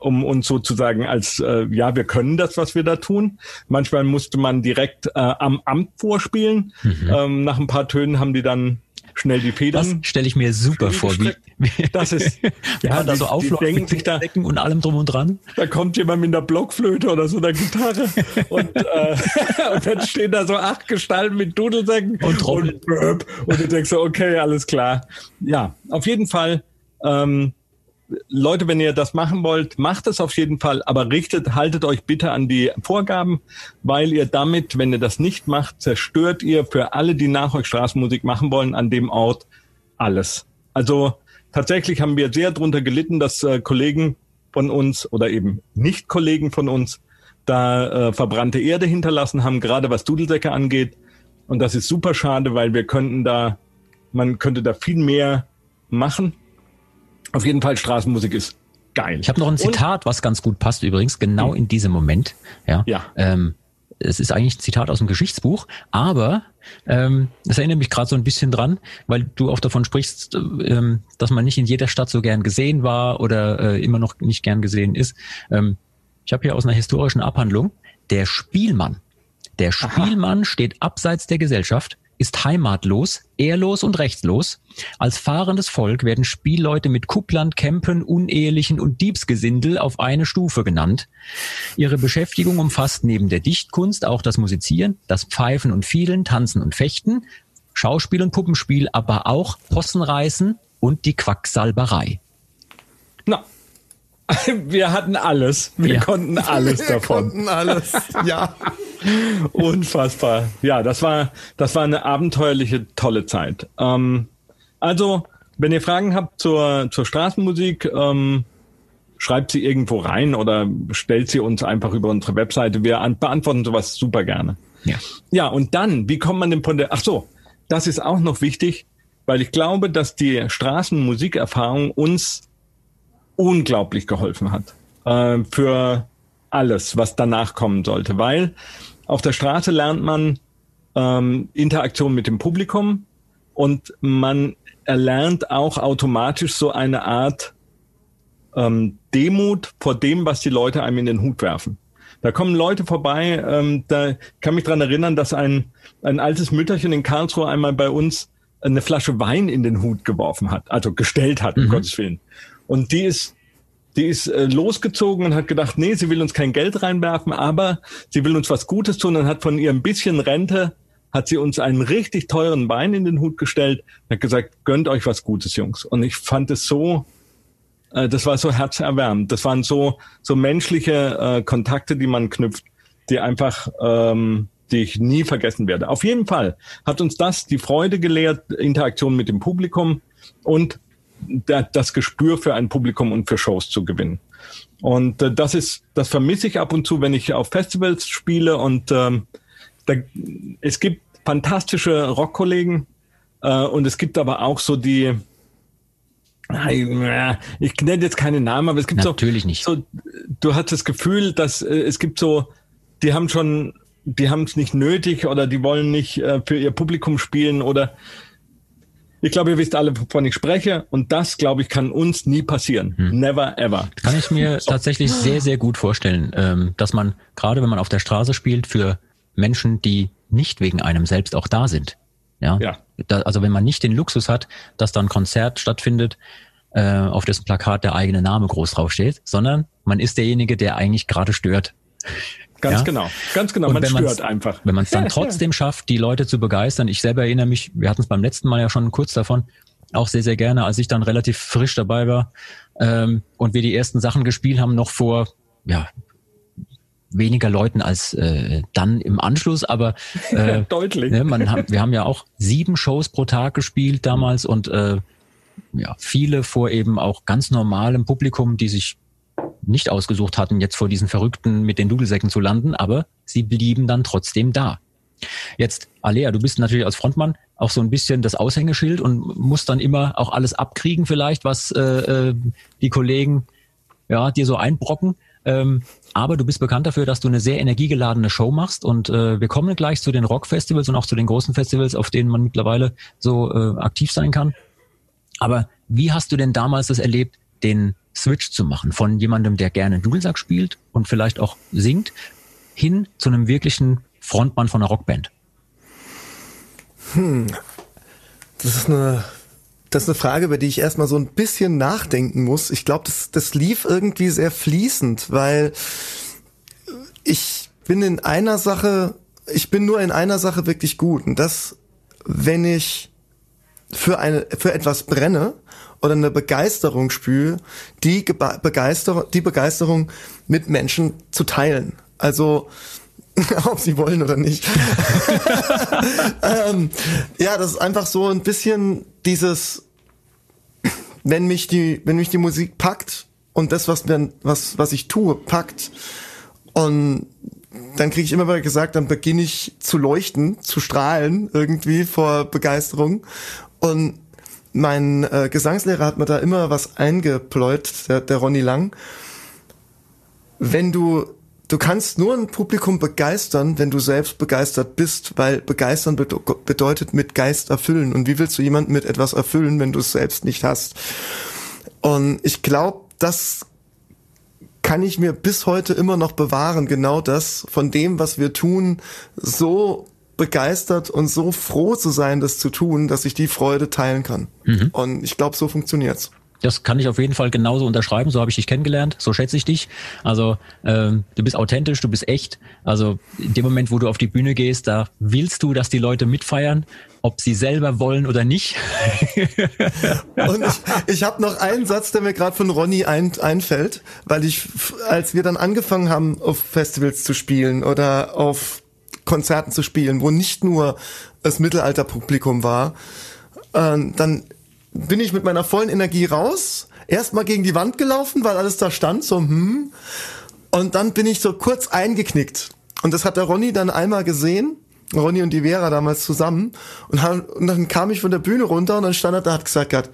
um uns sozusagen als äh, ja wir können das was wir da tun manchmal musste man direkt äh, am Amt vorspielen mhm. ähm, nach ein paar Tönen haben die dann schnell die Federn. Das stelle ich mir super vor. Wie, das ist ja, da so aufläuft sich da Decken und allem drum und dran. Da kommt jemand mit einer Blockflöte oder so einer Gitarre und, äh, und dann stehen da so acht Gestalten mit Dudelsäcken und und, und, und du denkst so, okay, alles klar. Ja, auf jeden Fall. Ähm, Leute, wenn ihr das machen wollt, macht es auf jeden Fall, aber richtet, haltet euch bitte an die Vorgaben, weil ihr damit, wenn ihr das nicht macht, zerstört ihr für alle, die nach euch Straßenmusik machen wollen, an dem Ort alles. Also tatsächlich haben wir sehr drunter gelitten, dass äh, Kollegen von uns oder eben nicht Kollegen von uns da äh, verbrannte Erde hinterlassen haben, gerade was Dudelsäcke angeht. Und das ist super schade, weil wir könnten da, man könnte da viel mehr machen auf jeden Fall Straßenmusik ist geil. Ich habe noch ein Zitat, Und, was ganz gut passt übrigens, genau hm. in diesem Moment. Ja. ja. Ähm, es ist eigentlich ein Zitat aus dem Geschichtsbuch, aber ähm, das erinnert mich gerade so ein bisschen dran, weil du auch davon sprichst, ähm, dass man nicht in jeder Stadt so gern gesehen war oder äh, immer noch nicht gern gesehen ist. Ähm, ich habe hier aus einer historischen Abhandlung, der Spielmann. Der Spielmann Aha. steht abseits der Gesellschaft, ist heimatlos, ehrlos und rechtslos. Als fahrendes Volk werden Spielleute mit Kupplern, Campen, Unehelichen und Diebsgesindel auf eine Stufe genannt. Ihre Beschäftigung umfasst neben der Dichtkunst auch das Musizieren, das Pfeifen und Fielen, Tanzen und Fechten, Schauspiel und Puppenspiel, aber auch Possenreißen und die Quacksalberei. Na, Wir hatten alles. Wir ja. konnten alles Wir davon. konnten alles, ja. Unfassbar. Ja, das war, das war eine abenteuerliche, tolle Zeit. Ähm, also, wenn ihr Fragen habt zur, zur Straßenmusik, ähm, schreibt sie irgendwo rein oder stellt sie uns einfach über unsere Webseite. Wir beantworten sowas super gerne. Ja. Ja, und dann, wie kommt man denn von der, ach so, das ist auch noch wichtig, weil ich glaube, dass die Straßenmusikerfahrung uns unglaublich geholfen hat äh, für alles, was danach kommen sollte, weil auf der Straße lernt man ähm, Interaktion mit dem Publikum und man erlernt auch automatisch so eine Art ähm, Demut vor dem, was die Leute einem in den Hut werfen. Da kommen Leute vorbei, ähm, da kann mich dran erinnern, dass ein, ein altes Mütterchen in Karlsruhe einmal bei uns eine Flasche Wein in den Hut geworfen hat, also gestellt hat, um mhm. Gottes Willen. Und die ist, die ist äh, losgezogen und hat gedacht, nee, sie will uns kein Geld reinwerfen, aber sie will uns was Gutes tun und hat von ihrem bisschen Rente hat sie uns einen richtig teuren Wein in den Hut gestellt und hat gesagt, gönnt euch was Gutes, Jungs. Und ich fand es so, äh, das war so herzerwärmend. Das waren so, so menschliche äh, Kontakte, die man knüpft, die einfach, ähm, die ich nie vergessen werde. Auf jeden Fall hat uns das die Freude gelehrt, Interaktion mit dem Publikum und das Gespür für ein Publikum und für Shows zu gewinnen. Und äh, das ist, das vermisse ich ab und zu, wenn ich auf Festivals spiele. Und ähm, da, es gibt fantastische Rockkollegen äh, und es gibt aber auch so die, ich nenne jetzt keine Namen, aber es gibt Natürlich so, nicht. so, du hast das Gefühl, dass äh, es gibt so, die haben schon, die haben es nicht nötig oder die wollen nicht äh, für ihr Publikum spielen oder ich glaube, ihr wisst alle, wovon ich spreche. Und das, glaube ich, kann uns nie passieren. Hm. Never ever. Kann ich mir so. tatsächlich sehr, sehr gut vorstellen, ähm, dass man, gerade wenn man auf der Straße spielt, für Menschen, die nicht wegen einem selbst auch da sind. Ja. ja. Da, also wenn man nicht den Luxus hat, dass da ein Konzert stattfindet, äh, auf dessen Plakat der eigene Name groß draufsteht, sondern man ist derjenige, der eigentlich gerade stört. Ganz ja? genau, ganz genau. Und man stört einfach. Wenn man es dann trotzdem schafft, die Leute zu begeistern. Ich selber erinnere mich, wir hatten es beim letzten Mal ja schon kurz davon, auch sehr, sehr gerne, als ich dann relativ frisch dabei war ähm, und wir die ersten Sachen gespielt haben, noch vor ja, weniger Leuten als äh, dann im Anschluss, aber äh, deutlich. Ne, man wir haben ja auch sieben Shows pro Tag gespielt damals und äh, ja, viele vor eben auch ganz normalem Publikum, die sich nicht ausgesucht hatten, jetzt vor diesen Verrückten mit den Dudelsäcken zu landen, aber sie blieben dann trotzdem da. Jetzt, Alea, du bist natürlich als Frontmann auch so ein bisschen das Aushängeschild und musst dann immer auch alles abkriegen vielleicht, was äh, äh, die Kollegen ja dir so einbrocken. Ähm, aber du bist bekannt dafür, dass du eine sehr energiegeladene Show machst und äh, wir kommen gleich zu den Rockfestivals und auch zu den großen Festivals, auf denen man mittlerweile so äh, aktiv sein kann. Aber wie hast du denn damals das erlebt, den Switch zu machen von jemandem, der gerne Dudelsack spielt und vielleicht auch singt, hin zu einem wirklichen Frontmann von einer Rockband? Hm. Das ist eine, das ist eine Frage, über die ich erstmal so ein bisschen nachdenken muss. Ich glaube, das, das lief irgendwie sehr fließend, weil ich bin in einer Sache, ich bin nur in einer Sache wirklich gut. Und das, wenn ich für eine, für etwas brenne oder eine Begeisterung spüre, die Begeisterung, die Begeisterung mit Menschen zu teilen. Also, ob sie wollen oder nicht. ähm, ja, das ist einfach so ein bisschen dieses, wenn mich die, wenn mich die Musik packt und das, was, mir, was, was ich tue, packt und dann kriege ich immer wieder gesagt, dann beginne ich zu leuchten, zu strahlen irgendwie vor Begeisterung und mein äh, Gesangslehrer hat mir da immer was eingepläut, der, der Ronny Lang. Wenn du, du kannst nur ein Publikum begeistern, wenn du selbst begeistert bist, weil begeistern bedeutet mit Geist erfüllen. Und wie willst du jemanden mit etwas erfüllen, wenn du es selbst nicht hast? Und ich glaube, das kann ich mir bis heute immer noch bewahren, genau das von dem, was wir tun, so begeistert und so froh zu sein, das zu tun, dass ich die Freude teilen kann. Mhm. Und ich glaube, so funktioniert's. Das kann ich auf jeden Fall genauso unterschreiben. So habe ich dich kennengelernt. So schätze ich dich. Also ähm, du bist authentisch, du bist echt. Also in dem Moment, wo du auf die Bühne gehst, da willst du, dass die Leute mitfeiern, ob sie selber wollen oder nicht. Und ich, ich habe noch einen Satz, der mir gerade von Ronny ein, einfällt, weil ich, als wir dann angefangen haben, auf Festivals zu spielen oder auf Konzerten zu spielen, wo nicht nur das Mittelalterpublikum war, äh, dann bin ich mit meiner vollen Energie raus, erstmal gegen die Wand gelaufen, weil alles da stand, so hm. Und dann bin ich so kurz eingeknickt. Und das hat der Ronny dann einmal gesehen. Ronny und die Vera damals zusammen. Und, dann kam ich von der Bühne runter und dann stand er da, hat gesagt,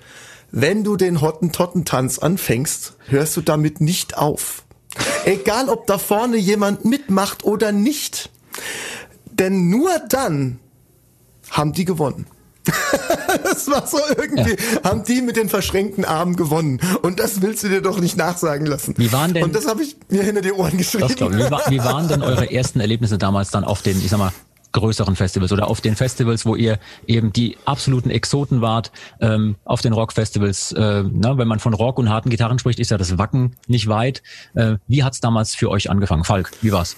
wenn du den Hottentottentanz anfängst, hörst du damit nicht auf. Egal, ob da vorne jemand mitmacht oder nicht. Denn nur dann haben die gewonnen. das war so irgendwie, ja. haben die mit den verschränkten Armen gewonnen. Und das willst du dir doch nicht nachsagen lassen. Wie waren denn, Und das habe ich mir hinter die Ohren geschrieben. Das Wie, war, wie waren denn eure ersten Erlebnisse damals dann auf den, ich sag mal, größeren Festivals oder auf den Festivals, wo ihr eben die absoluten Exoten wart, ähm, auf den Rockfestivals. Äh, ne, wenn man von Rock und harten Gitarren spricht, ist ja das Wacken nicht weit. Äh, wie hat's damals für euch angefangen? Falk, wie war's?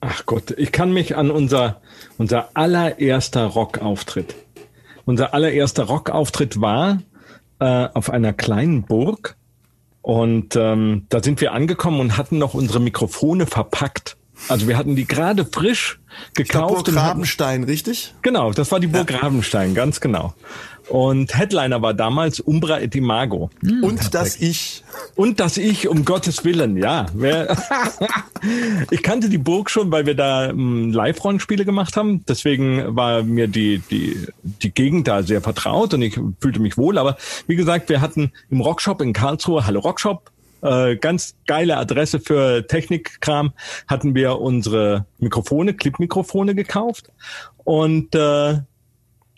Ach Gott, ich kann mich an unser, unser allererster Rockauftritt unser allererster Rockauftritt war äh, auf einer kleinen Burg. Und ähm, da sind wir angekommen und hatten noch unsere Mikrofone verpackt. Also wir hatten die gerade frisch gekauft. Burg Rabenstein, richtig? Genau, das war die Burg ja. Rabenstein, ganz genau. Und Headliner war damals Umbra et Imago. Mhm. Und das Ich. Und das Ich, um Gottes Willen, ja. ich kannte die Burg schon, weil wir da ähm, Live-Rollenspiele gemacht haben. Deswegen war mir die, die, die Gegend da sehr vertraut und ich fühlte mich wohl. Aber wie gesagt, wir hatten im Rockshop in Karlsruhe, Hallo Rockshop, äh, ganz geile Adresse für Technikkram, hatten wir unsere Mikrofone, Clip-Mikrofone gekauft. Und äh,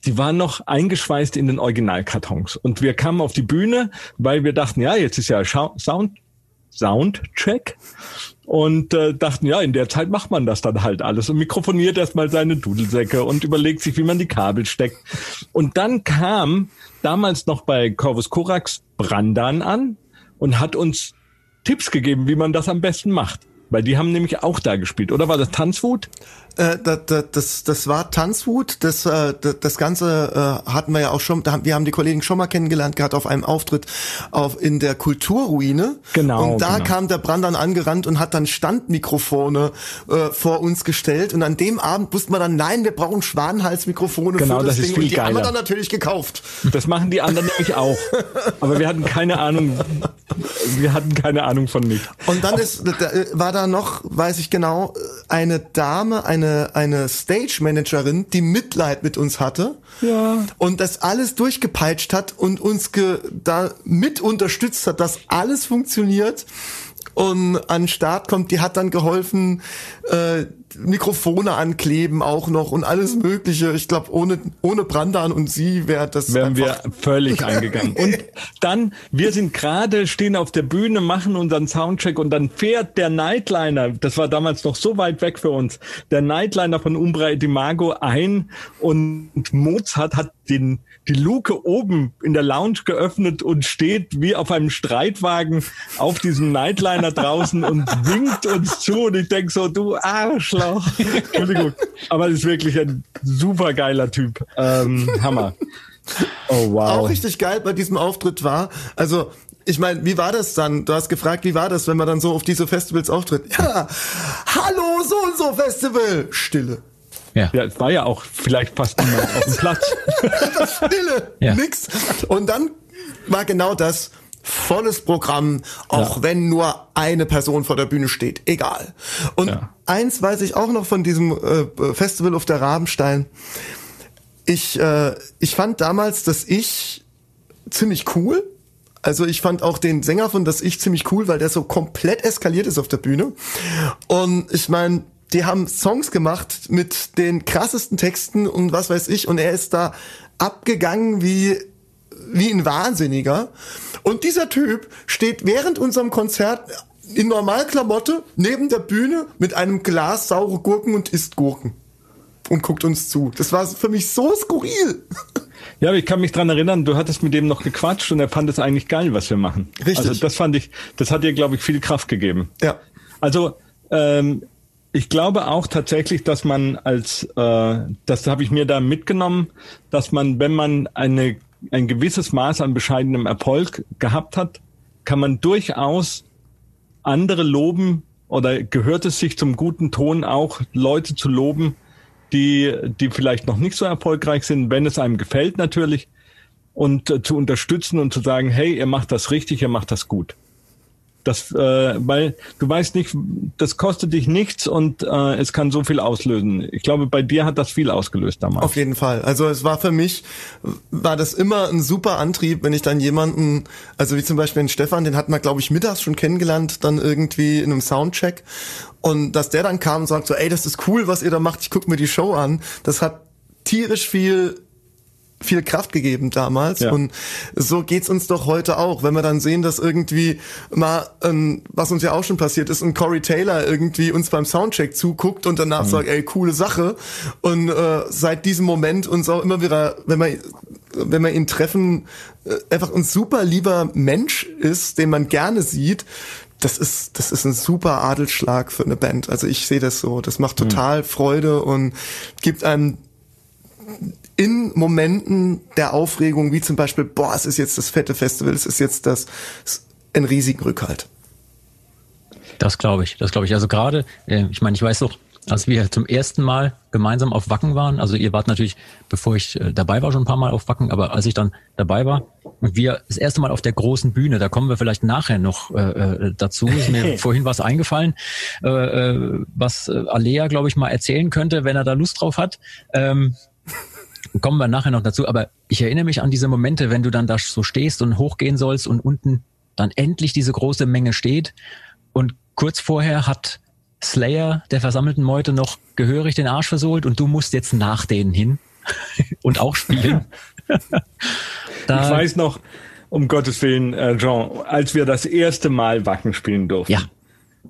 die waren noch eingeschweißt in den Originalkartons. Und wir kamen auf die Bühne, weil wir dachten, ja, jetzt ist ja Sound, Soundcheck. Und äh, dachten, ja, in der Zeit macht man das dann halt alles und mikrofoniert erstmal seine Dudelsäcke und überlegt sich, wie man die Kabel steckt. Und dann kam damals noch bei Corvus Corax Brandan an und hat uns Tipps gegeben, wie man das am besten macht. Weil die haben nämlich auch da gespielt. Oder war das Tanzwut? Äh, das, das, das war Tanzwut. Das, äh, das Ganze äh, hatten wir ja auch schon, wir haben die Kollegen schon mal kennengelernt gehabt auf einem Auftritt auf, in der Kulturruine. Genau. Und da genau. kam der Brand dann angerannt und hat dann Standmikrofone äh, vor uns gestellt. Und an dem Abend wusste man dann, nein, wir brauchen Schwanenhalsmikrofone genau, für das, das Ding. und die geiler. haben wir dann natürlich gekauft. Das machen die anderen nämlich auch. Aber wir hatten keine Ahnung. Wir hatten keine Ahnung von nichts. Und dann ist, war da noch, weiß ich genau, eine Dame, eine, eine Stage-Managerin, die Mitleid mit uns hatte. Ja. Und das alles durchgepeitscht hat und uns ge, da mit unterstützt hat, dass alles funktioniert und an den Start kommt, die hat dann geholfen, äh, Mikrofone ankleben auch noch und alles Mögliche. Ich glaube, ohne, ohne Brandan und sie wäre das. Wären wir völlig eingegangen. Und dann, wir sind gerade, stehen auf der Bühne, machen unseren Soundcheck und dann fährt der Nightliner, das war damals noch so weit weg für uns, der Nightliner von Umbra et Imago ein und Mozart hat den, die Luke oben in der Lounge geöffnet und steht wie auf einem Streitwagen auf diesem Nightliner draußen und winkt uns zu und ich denk so, du Arschloch. Entschuldigung. Aber ist wirklich ein super geiler Typ. Ähm, Hammer. Oh wow. Auch richtig geil bei diesem Auftritt war, also ich meine, wie war das dann? Du hast gefragt, wie war das, wenn man dann so auf diese Festivals auftritt? Ja, hallo, so und so Festival. Stille. Ja. ja, es war ja auch vielleicht fast niemand auf dem Platz. Stille, ja. nix. Und dann war genau das volles Programm, auch ja. wenn nur eine Person vor der Bühne steht, egal. Und ja. eins weiß ich auch noch von diesem äh, Festival auf der Rabenstein. Ich, äh, ich fand damals, dass ich ziemlich cool. Also ich fand auch den Sänger von Das Ich ziemlich cool, weil der so komplett eskaliert ist auf der Bühne. Und ich meine, die haben Songs gemacht mit den krassesten Texten und was weiß ich. Und er ist da abgegangen wie wie ein Wahnsinniger. Und dieser Typ steht während unserem Konzert in Normalklamotte neben der Bühne mit einem Glas saure Gurken und isst Gurken. und guckt uns zu. Das war für mich so skurril. Ja, ich kann mich dran erinnern, du hattest mit dem noch gequatscht und er fand es eigentlich geil, was wir machen. Richtig. Also das fand ich, das hat dir, glaube ich, viel Kraft gegeben. Ja. Also ähm, ich glaube auch tatsächlich, dass man als, äh, das habe ich mir da mitgenommen, dass man, wenn man eine, ein gewisses Maß an bescheidenem Erfolg gehabt hat, kann man durchaus andere loben oder gehört es sich zum guten Ton auch, Leute zu loben, die, die vielleicht noch nicht so erfolgreich sind, wenn es einem gefällt natürlich, und äh, zu unterstützen und zu sagen, hey, ihr macht das richtig, ihr macht das gut. Das, äh, weil du weißt nicht, das kostet dich nichts und äh, es kann so viel auslösen. Ich glaube, bei dir hat das viel ausgelöst damals. Auf jeden Fall. Also es war für mich, war das immer ein super Antrieb, wenn ich dann jemanden, also wie zum Beispiel den Stefan, den hatten wir, glaube ich, mittags schon kennengelernt, dann irgendwie in einem Soundcheck. Und dass der dann kam und sagt so, ey, das ist cool, was ihr da macht, ich guck mir die Show an. Das hat tierisch viel viel Kraft gegeben damals Ja. und so geht's uns doch heute auch, wenn wir dann sehen, dass irgendwie mal, ähm, was uns ja auch schon passiert ist, ein Corey Taylor irgendwie uns beim Soundcheck zuguckt und danach sagt, ey, coole Sache und äh, seit diesem Moment uns auch immer wieder, wenn wir wenn wir ihn treffen, äh, einfach ein super lieber Mensch ist, den man gerne sieht, das ist, das ist ein super Adelsschlag für eine Band. Also ich sehe das so. Das macht total Freude und gibt einem in Momenten der Aufregung, wie zum Beispiel, boah, es ist jetzt das fette Festival, es ist jetzt das, ein riesigen Rückhalt. Das glaube ich, das glaube ich. Also gerade, äh, ich meine, ich weiß doch, als wir zum ersten Mal gemeinsam auf Wacken waren, also ihr wart natürlich, bevor ich äh, dabei war, schon ein paar Mal auf Wacken, aber als ich dann dabei war und wir das erste Mal auf der großen Bühne, da kommen wir vielleicht nachher noch äh, äh, dazu, ist mir vorhin was eingefallen, äh, was Alea, glaube ich, mal erzählen könnte, wenn er da Lust drauf hat. Ähm, kommen wir nachher noch dazu, aber ich erinnere mich an diese Momente, wenn du dann da so stehst und hochgehen sollst und unten dann endlich diese große Menge steht und kurz vorher hat Slayer der versammelten Meute noch gehörig den Arsch versohlt und du musst jetzt nach denen hin und auch spielen. da, Ich weiß noch, um Gottes Willen, äh, Jean, als wir das erste Mal Wacken spielen durften. Ja.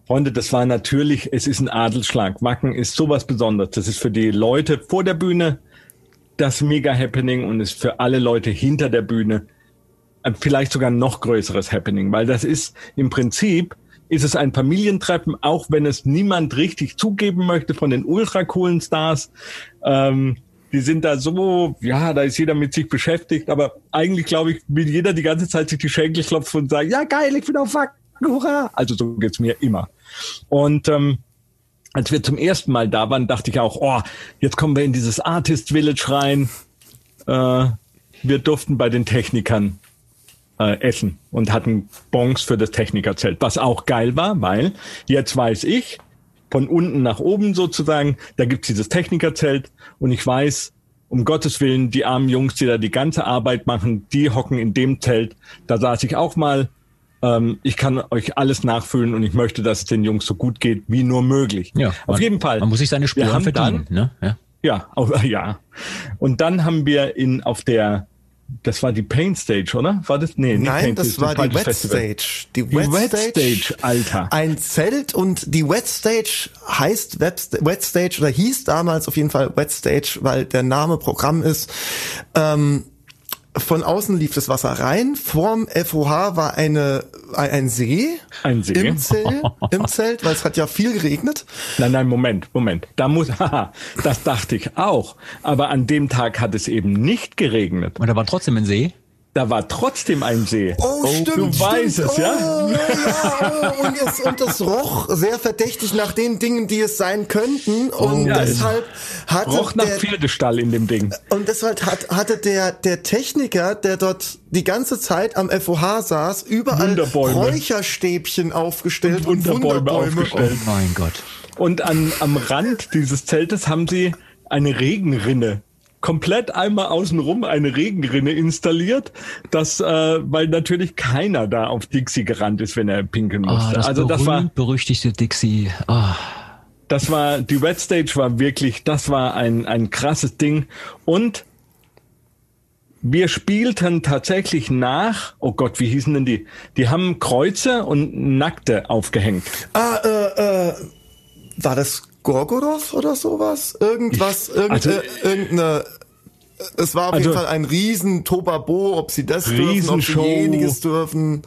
Freunde, das war natürlich, es ist ein Adelsschlag. Wacken ist sowas Besonderes. Das ist für die Leute vor der Bühne das Mega-Happening und ist für alle Leute hinter der Bühne ein vielleicht sogar noch größeres Happening, weil das ist im Prinzip ist es ein Familientreffen, auch wenn es niemand richtig zugeben möchte von den ultra coolen Stars. Ähm, die sind da so, ja, da ist jeder mit sich beschäftigt, aber eigentlich glaube ich, will jeder die ganze Zeit sich die Schenkel klopfen und sagen, ja geil, ich bin auf Wacken, hurra. Also so geht's mir immer. Und ähm, als wir zum ersten Mal da waren, dachte ich auch, oh, jetzt kommen wir in dieses Artist Village rein. Äh, wir durften bei den Technikern äh, essen und hatten Bons für das Technikerzelt, was auch geil war, weil jetzt weiß ich, von unten nach oben sozusagen, da gibt's dieses Technikerzelt und ich weiß, um Gottes Willen, die armen Jungs, die da die ganze Arbeit machen, die hocken in dem Zelt. Da saß ich auch mal. Ähm, ich kann euch alles nachfüllen und ich möchte, dass es den Jungs so gut geht wie nur möglich. ja, Auf man, jeden Fall. Man muss sich seine Spuren verdienen. Ne? Ja. Ja, auf, ja. Und dann haben wir in auf der, das war die Pain Stage, oder? War das? Nee, Nein, Pain das Stage, war die Wet Festival. Stage. Die, Die Wet Stage, Alter. Ein Zelt und die Wet Stage heißt Wet, Wet Stage oder hieß damals auf jeden Fall Wet Stage, weil der Name Programm ist. Ähm, von außen lief das Wasser rein. Vorm FOH war eine ein ein See. Ein See. Im Zelt, im Zelt, weil es hat ja viel geregnet. Nein, nein, Moment, Moment. Da muss, haha, das dachte ich auch. Aber an dem Tag hat es eben nicht geregnet. Und da war trotzdem ein See. Da war trotzdem ein See. Oh, stimmt, Du stimmt. weißt es, ja? Oh, ja oh, und, es, und das roch sehr verdächtig nach den Dingen, die es sein könnten. Und Ja, es deshalb hatte Roch nach der, Pferdestall in dem Ding. Und deshalb hat, hatte der, der Techniker, der dort die ganze Zeit am FOH saß, überall. Räucherstäbchen aufgestellt und, Wunderbäume Wunderbäume. aufgestellt. Oh mein Gott. Und an, am Rand dieses Zeltes haben sie eine Regenrinne. Komplett einmal außenrum eine Regenrinne installiert, das, äh, weil natürlich keiner da auf Dixie gerannt ist, wenn er pinkeln Ah, musste. das also das war, berühmt-berüchtigte Dixie. Ah. das war, die Red Stage war wirklich, das war ein, ein krasses Ding. Und wir spielten tatsächlich nach, oh Gott, wie hießen denn die? Die haben Kreuze und Nackte aufgehängt. Ah, äh, äh, war das Gorgoroth oder sowas? Irgendwas, irgende, also- irgendeine, es war auf Also- jeden Fall ein riesen Tobabo, ob sie das dürfen, ob sie jeniges dürfen,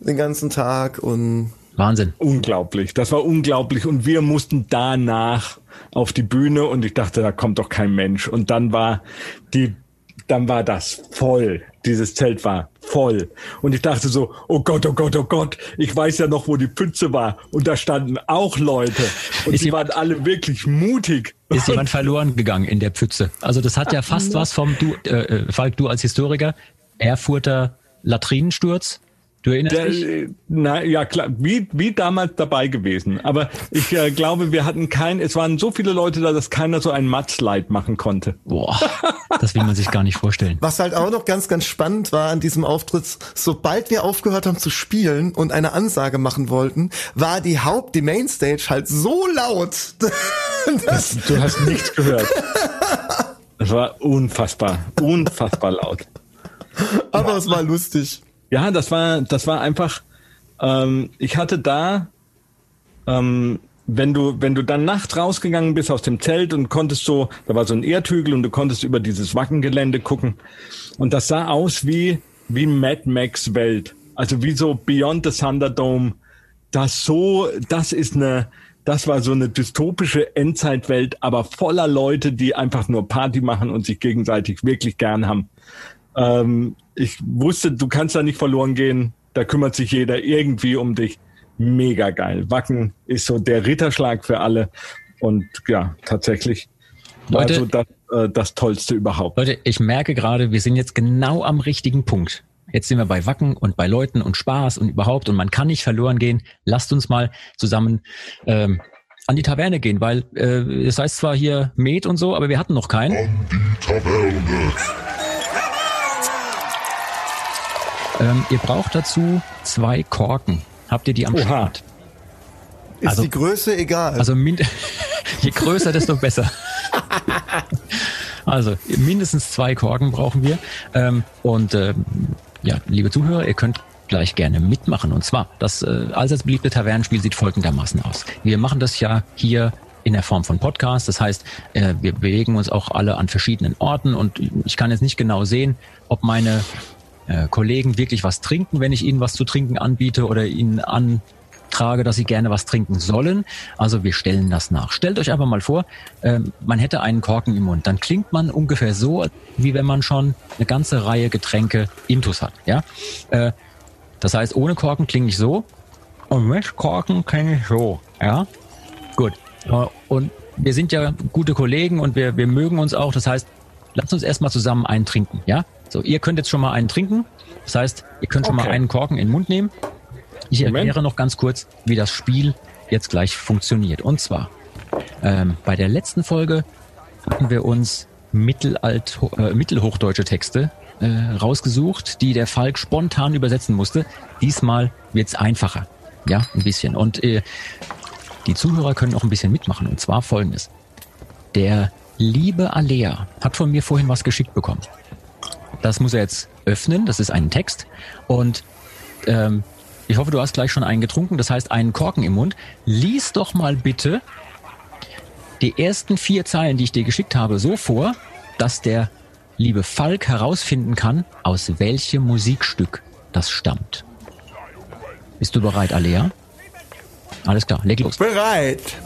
den ganzen Tag und Wahnsinn. Unglaublich. Das war unglaublich. Und wir mussten danach auf die Bühne und ich dachte, da kommt doch kein Mensch. Und dann war die, dann war das voll. Dieses Zelt war voll. Und ich dachte so, oh Gott, oh Gott, oh Gott, ich weiß ja noch, wo die Pfütze war. Und da standen auch Leute. Und Ist die jemand- waren alle wirklich mutig. Ist jemand verloren gegangen in der Pfütze? Also das hat ja fast was vom, du, äh, äh, Falk, du als Historiker, Erfurter Latrinensturz. Du erinnerst Der, dich? äh, na ja klar, wie, wie damals dabei gewesen. Aber ich äh, glaube, wir hatten kein, es waren so viele Leute da, dass keiner so ein Matslide machen konnte. Boah, das will man sich gar nicht vorstellen. Was halt auch noch ganz, ganz spannend war an diesem Auftritt, sobald wir aufgehört haben zu spielen und eine Ansage machen wollten, war die Haupt, die Mainstage halt so laut. Das, du hast nichts gehört. Das war unfassbar, unfassbar laut. Aber es war lustig. Ja, das war, das war einfach. Ähm, ich hatte da, ähm, wenn du, wenn du dann nachts rausgegangen bist aus dem Zelt und konntest so, da war so ein Erdhügel und du konntest über dieses Wackengelände gucken und das sah aus wie wie Mad Max Welt, also wie so Beyond the Thunderdome. Das so, das ist eine, das war so eine dystopische Endzeitwelt, aber voller Leute, die einfach nur Party machen und sich gegenseitig wirklich gern haben. Ähm, ich wusste, du kannst da nicht verloren gehen. Da kümmert sich jeder irgendwie um dich. Mega geil. Wacken ist so der Ritterschlag für alle. Und ja, tatsächlich war Leute- so das, äh, das Tollste überhaupt. Leute, ich merke gerade, wir sind jetzt genau am richtigen Punkt. Jetzt sind wir bei Wacken und bei Leuten und Spaß und überhaupt und man kann nicht verloren gehen. Lasst uns mal zusammen ähm, an die Taverne gehen, weil äh, es heißt zwar hier Met und so, aber wir hatten noch keinen. Ähm, ihr braucht dazu zwei Korken. Habt ihr die am Oha. Start? Ist Also- die Größe egal. Also je größer, desto besser. Also mindestens zwei Korken brauchen wir. Ähm, und ähm, ja, liebe Zuhörer, ihr könnt gleich gerne mitmachen. Und zwar, das äh, allseits beliebte Tavernenspiel sieht folgendermaßen aus. Wir machen das ja hier in der Form von Podcast. Das heißt, äh, wir bewegen uns auch alle an verschiedenen Orten und ich kann jetzt nicht genau sehen, ob meine äh, Kollegen wirklich was trinken, wenn ich ihnen was zu trinken anbiete oder ihnen antrage, dass sie gerne was trinken sollen. Also wir stellen das nach. Stellt euch einfach mal vor, ähm, man hätte einen Korken im Mund. Dann klingt man ungefähr so, wie wenn man schon eine ganze Reihe Getränke intus hat. Ja, äh, das heißt, ohne Korken klinge ich so und mit Korken klinge ich so. Ja, gut. Äh, Und wir sind ja gute Kollegen und wir, wir mögen uns auch. Das heißt, lasst uns erstmal zusammen einen trinken. Ja, so ihr könnt jetzt schon mal einen trinken. Das heißt, ihr könnt schon mal Okay. einen Korken in den Mund nehmen. Ich Moment. erkläre noch ganz kurz, wie das Spiel jetzt gleich funktioniert. Und zwar, ähm, bei der letzten Folge hatten wir uns Mittelalt, äh, mittelhochdeutsche Texte äh, rausgesucht, die der Falk spontan übersetzen musste. Diesmal wird's einfacher. Ja, ein bisschen. Und äh, die Zuhörer können auch ein bisschen mitmachen. Und zwar folgendes. Der liebe Alea hat von mir vorhin was geschickt bekommen. Das muss er jetzt öffnen. Das ist ein Text. Und ähm, ich hoffe, du hast gleich schon einen getrunken. Das heißt, einen Korken im Mund. Lies doch mal bitte die ersten vier Zeilen, die ich dir geschickt habe, so vor, dass der liebe Falk herausfinden kann, aus welchem Musikstück das stammt. Bist du bereit, Alea? Alles klar, leg los. Bereit.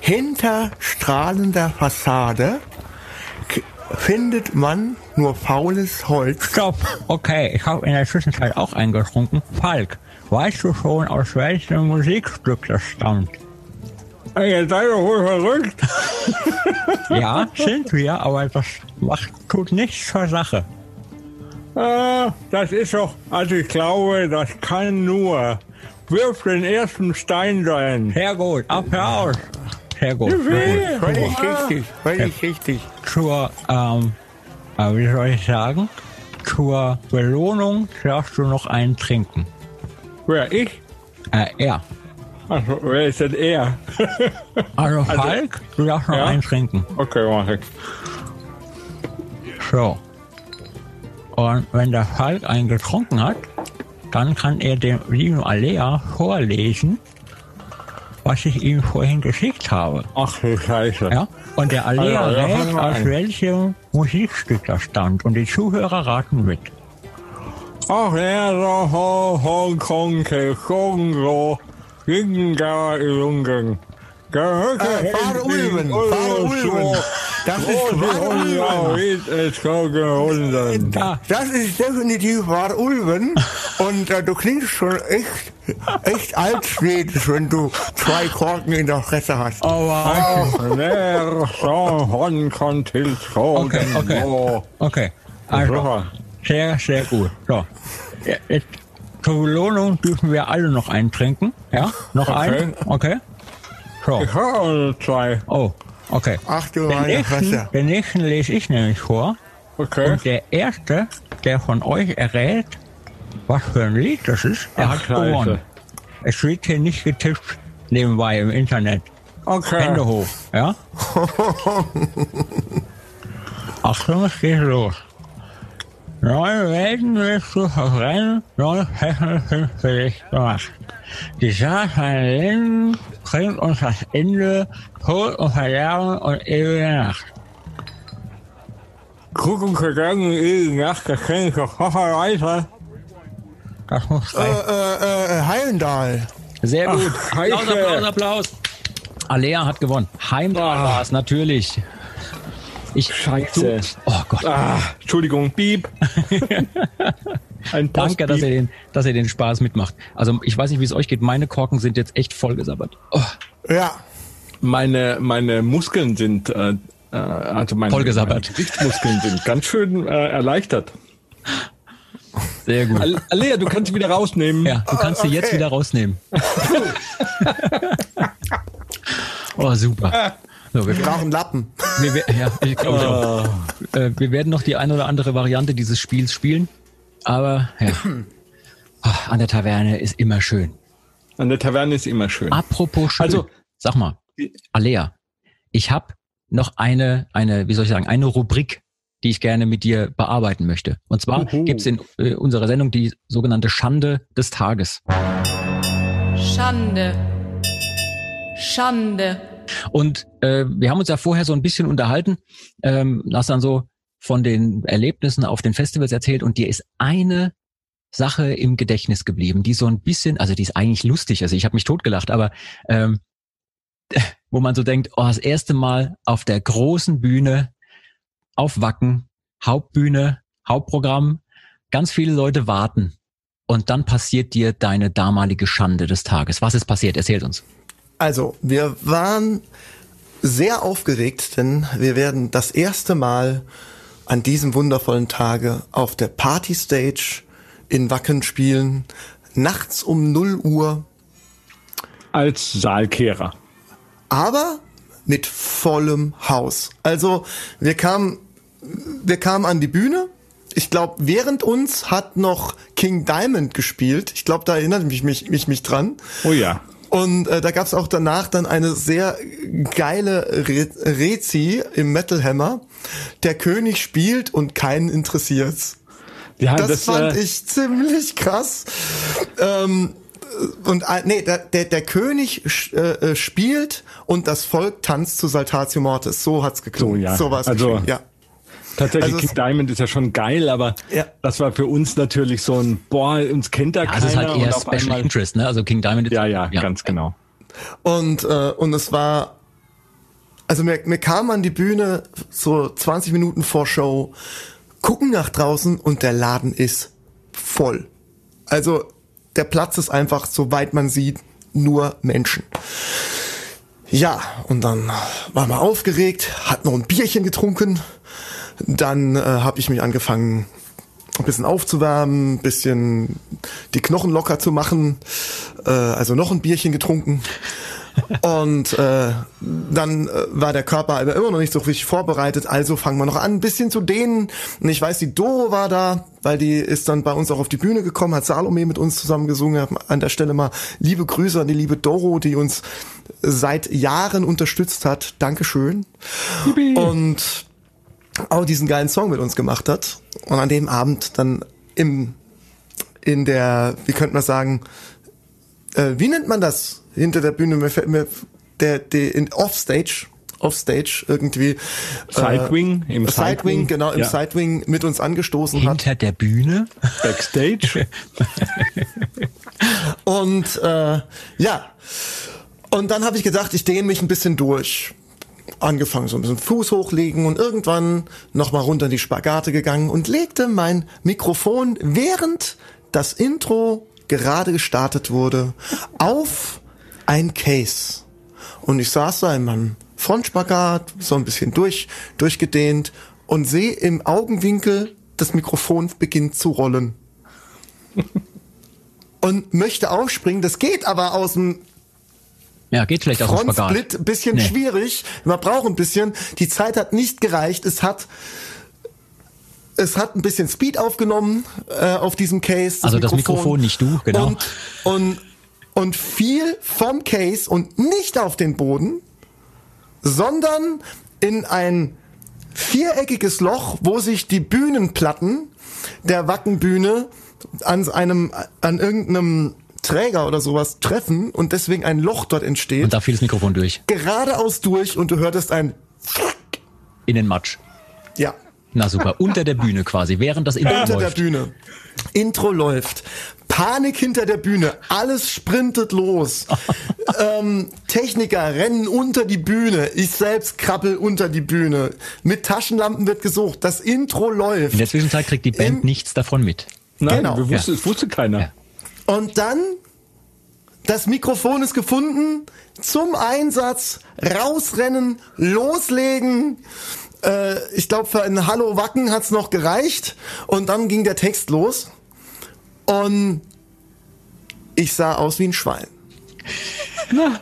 Hinter strahlender Fassade findet man nur faules Holz. Stopp. Okay, ich habe in der Zwischenzeit auch eingetrunken. Falk, weißt du schon, aus welchem Musikstück das stammt? Ey, ihr seid doch wohl verrückt. Ja, sind wir, aber das macht, tut nichts zur Sache. Ah, das ist doch, also ich glaube, das kann nur. Wirf den ersten Stein sein. Sehr gut, Applaus. Sehr gut. Sehr gut. Völlig richtig, völlig richtig. Zur, ähm, äh, wie soll ich sagen? Zur Belohnung darfst du noch einen trinken. Wer, ich? Äh, er. Also, wer ist denn er? Also Falk, du darfst noch Ja? einen trinken. Okay, mach ich. So. Und wenn der Falk einen getrunken hat, dann kann er dem lieben Alea vorlesen, was ich ihm vorhin geschickt habe. Ach du Scheiße. Ja? Und der Alea Also, rät, aus welchem Musikstück das stammt. Und die Zuhörer raten mit. Ach ja, so ho, Hongkong, Kongo, Ginga, Jungen. Äh, Fahre Ulven, Fahre Ulven. Das ist Fahre Ulven. Ulven. Das ist definitiv War Ulven. Und äh, du klingst schon echt, echt altschwedisch, wenn du zwei Korken in der Fresse hast. Oh, Okay, Okay, okay. Okay. Also, sehr, sehr gut. So. Jetzt, zur Belohnung dürfen wir alle noch eintrinken. Ja? Noch Okay. ein? Okay. So. Ich habe zwei. Oh, okay. Ach du Den meine nächsten, Fresse. den nächsten lese ich nämlich vor. Okay. Und der erste, der von euch errät, was für ein Lied das ist, der Ach, hat Scheiße. gewonnen. Es wird hier nicht getippt nebenbei im Internet. Okay. Hände hoch, ja? Achtung, es geht los. Neue Welten willst du verbrennen, neue Fächer sind für dich gemacht. Die Saat seiner Linden bringt uns das Ende, Tod und Verderben und ewige Nacht. Gucken gegangen, ewige Nacht, das kenne ich doch weiter. Das muss Äh, reichen. äh, äh, Heilendal. Sehr gut. Ach, Applaus. Applaus, Applaus. Alea hat gewonnen. Heimdall Ah. war es, natürlich. Ich, Scheiße. Oh Gott. Ah, Entschuldigung, Piep. Ein Danke, dass ihr, den, dass ihr den Spaß mitmacht. Also ich weiß nicht, wie es euch geht. Meine Korken sind jetzt echt vollgesabbert. Oh, Ja. meine, meine Muskeln sind, äh, äh, also meine, Vollgesabbert. meine Gesichtsmuskeln sind ganz schön äh, erleichtert. sehr gut. Al- Alea, du kannst sie wieder rausnehmen. Ja, du kannst sie jetzt okay. wieder rausnehmen. oh, super. So, wir, Brauchen Lappen. wir, wir, ja, ich glaube auch. Äh, wir werden noch die eine oder andere Variante dieses Spiels spielen. Aber ja, Ah, an der Taverne ist immer schön. An der Taverne ist immer schön. Apropos schön. Also- sag mal, Alea, ich habe noch eine, eine, wie soll ich sagen, eine Rubrik, die ich gerne mit dir bearbeiten möchte. Und zwar Uhu. gibt's in äh, unserer Sendung die sogenannte Schande des Tages. Schande. Schande. Und äh, wir haben uns ja vorher so ein bisschen unterhalten, ähm, hast dann so von den Erlebnissen auf den Festivals erzählt und dir ist eine Sache im Gedächtnis geblieben, die so ein bisschen, also die ist eigentlich lustig, also ich habe mich totgelacht, aber ähm, wo man so denkt, oh, das erste Mal auf der großen Bühne, auf Wacken, Hauptbühne, Hauptprogramm, ganz viele Leute warten und dann passiert dir deine damalige Schande des Tages. Was ist passiert? Erzählt uns. Also, wir waren sehr aufgeregt, denn wir werden das erste Mal an diesem wundervollen Tage auf der Partystage in Wacken spielen, nachts um 0 Uhr, Als Saalkehrer. aber mit vollem Haus. Also, wir kamen, wir kamen an die Bühne. Ich glaube, während uns hat noch King Diamond gespielt. Ich glaube, da erinnert mich mich, mich, mich dran. Oh ja. Und äh, da gab's auch danach dann eine sehr geile Re Rezi im Metal Hammer. Der König spielt und keinen interessiert's. Ja, Das, fand äh, ich ziemlich krass. Ähm, und äh, nee, der, der, der König äh, äh, spielt und das Volk tanzt zu Saltatio Mortis. So hat's geklungen. So, ja. So war's Also- ja. Tatsächlich, Also King es- Diamond ist ja schon geil, aber Ja. das war für uns natürlich so ein, boah, uns kennt da Ja, keiner. es ist halt eher Special einmal, Interest, ne? Also King Diamond ist, ja, ja, ganz genau. Und, äh, und es war, also mir, mir kam an die Bühne so 20 Minuten vor Show, gucken nach draußen und der Laden ist voll. Also der Platz ist einfach, soweit man sieht, nur Menschen. Ja, und dann waren wir aufgeregt, hat noch ein Bierchen getrunken. Dann äh, habe ich mich angefangen, ein bisschen aufzuwärmen, ein bisschen die Knochen locker zu machen. Äh, also noch ein Bierchen getrunken. Und äh, dann äh, war der Körper aber immer noch nicht so richtig vorbereitet, also fangen wir noch an, ein bisschen zu dehnen. Und ich weiß, die Doro war da, weil die ist dann bei uns auch auf die Bühne gekommen, hat Salome mit uns zusammen gesungen. An der Stelle mal liebe Grüße an die liebe Doro, die uns seit Jahren unterstützt hat. Dankeschön. Und auch diesen geilen Song mit uns gemacht hat. Und an dem Abend dann im, in der, wie könnte man sagen, äh, wie nennt man das hinter der Bühne? Mir, fällt- mir der, der in Offstage, Offstage irgendwie. Sidewing, äh, im Sidewing, Sidewing, genau, im ja. Sidewing mit uns angestoßen hat. Hinter der Bühne. Backstage. Und äh, ja, und dann habe ich gedacht, ich dehne mich ein bisschen durch. Angefangen so ein bisschen Fuß hochlegen und irgendwann nochmal runter in die Spagate gegangen und legte mein Mikrofon, während das Intro gerade gestartet wurde, auf ein Case. Und ich saß da in meinem Frontspagat, so ein bisschen durch, durchgedehnt und sehe im Augenwinkel, das Mikrofon beginnt zu rollen. und möchte aufspringen, das geht aber aus dem Ja, geht vielleicht aus dem Spagat. Ein bisschen Nee. schwierig. Man braucht ein bisschen. Die Zeit hat nicht gereicht. Es hat es hat ein bisschen Speed aufgenommen äh, auf diesem Case. Also das Mikrofon, nicht du, genau. Und, und, und fiel vom Case und nicht auf den Boden, sondern in ein viereckiges Loch, wo sich die Bühnenplatten der Wackenbühne an einem, an irgendeinem Träger oder sowas treffen und deswegen ein Loch dort entsteht Und da fiel das Mikrofon durch. geradeaus durch und du hörtest ein In den Matsch. ja Na super. Unter der Bühne quasi, während das Intro unter der läuft. Bühne. Intro läuft. Panik hinter der Bühne. Alles sprintet los. ähm, Techniker rennen unter die Bühne. Ich selbst krabbel unter die Bühne. Mit Taschenlampen wird gesucht. Das Intro läuft. In der Zwischenzeit kriegt die Band Im- nichts davon mit. Nein, Genau. wir wussten, es wusste keiner. Ja. Und dann, das Mikrofon ist gefunden, zum Einsatz, rausrennen, loslegen. Äh, ich glaube, für ein Hallo Wacken hat's noch gereicht. Und dann ging der Text los. Und ich sah aus wie ein Schwein.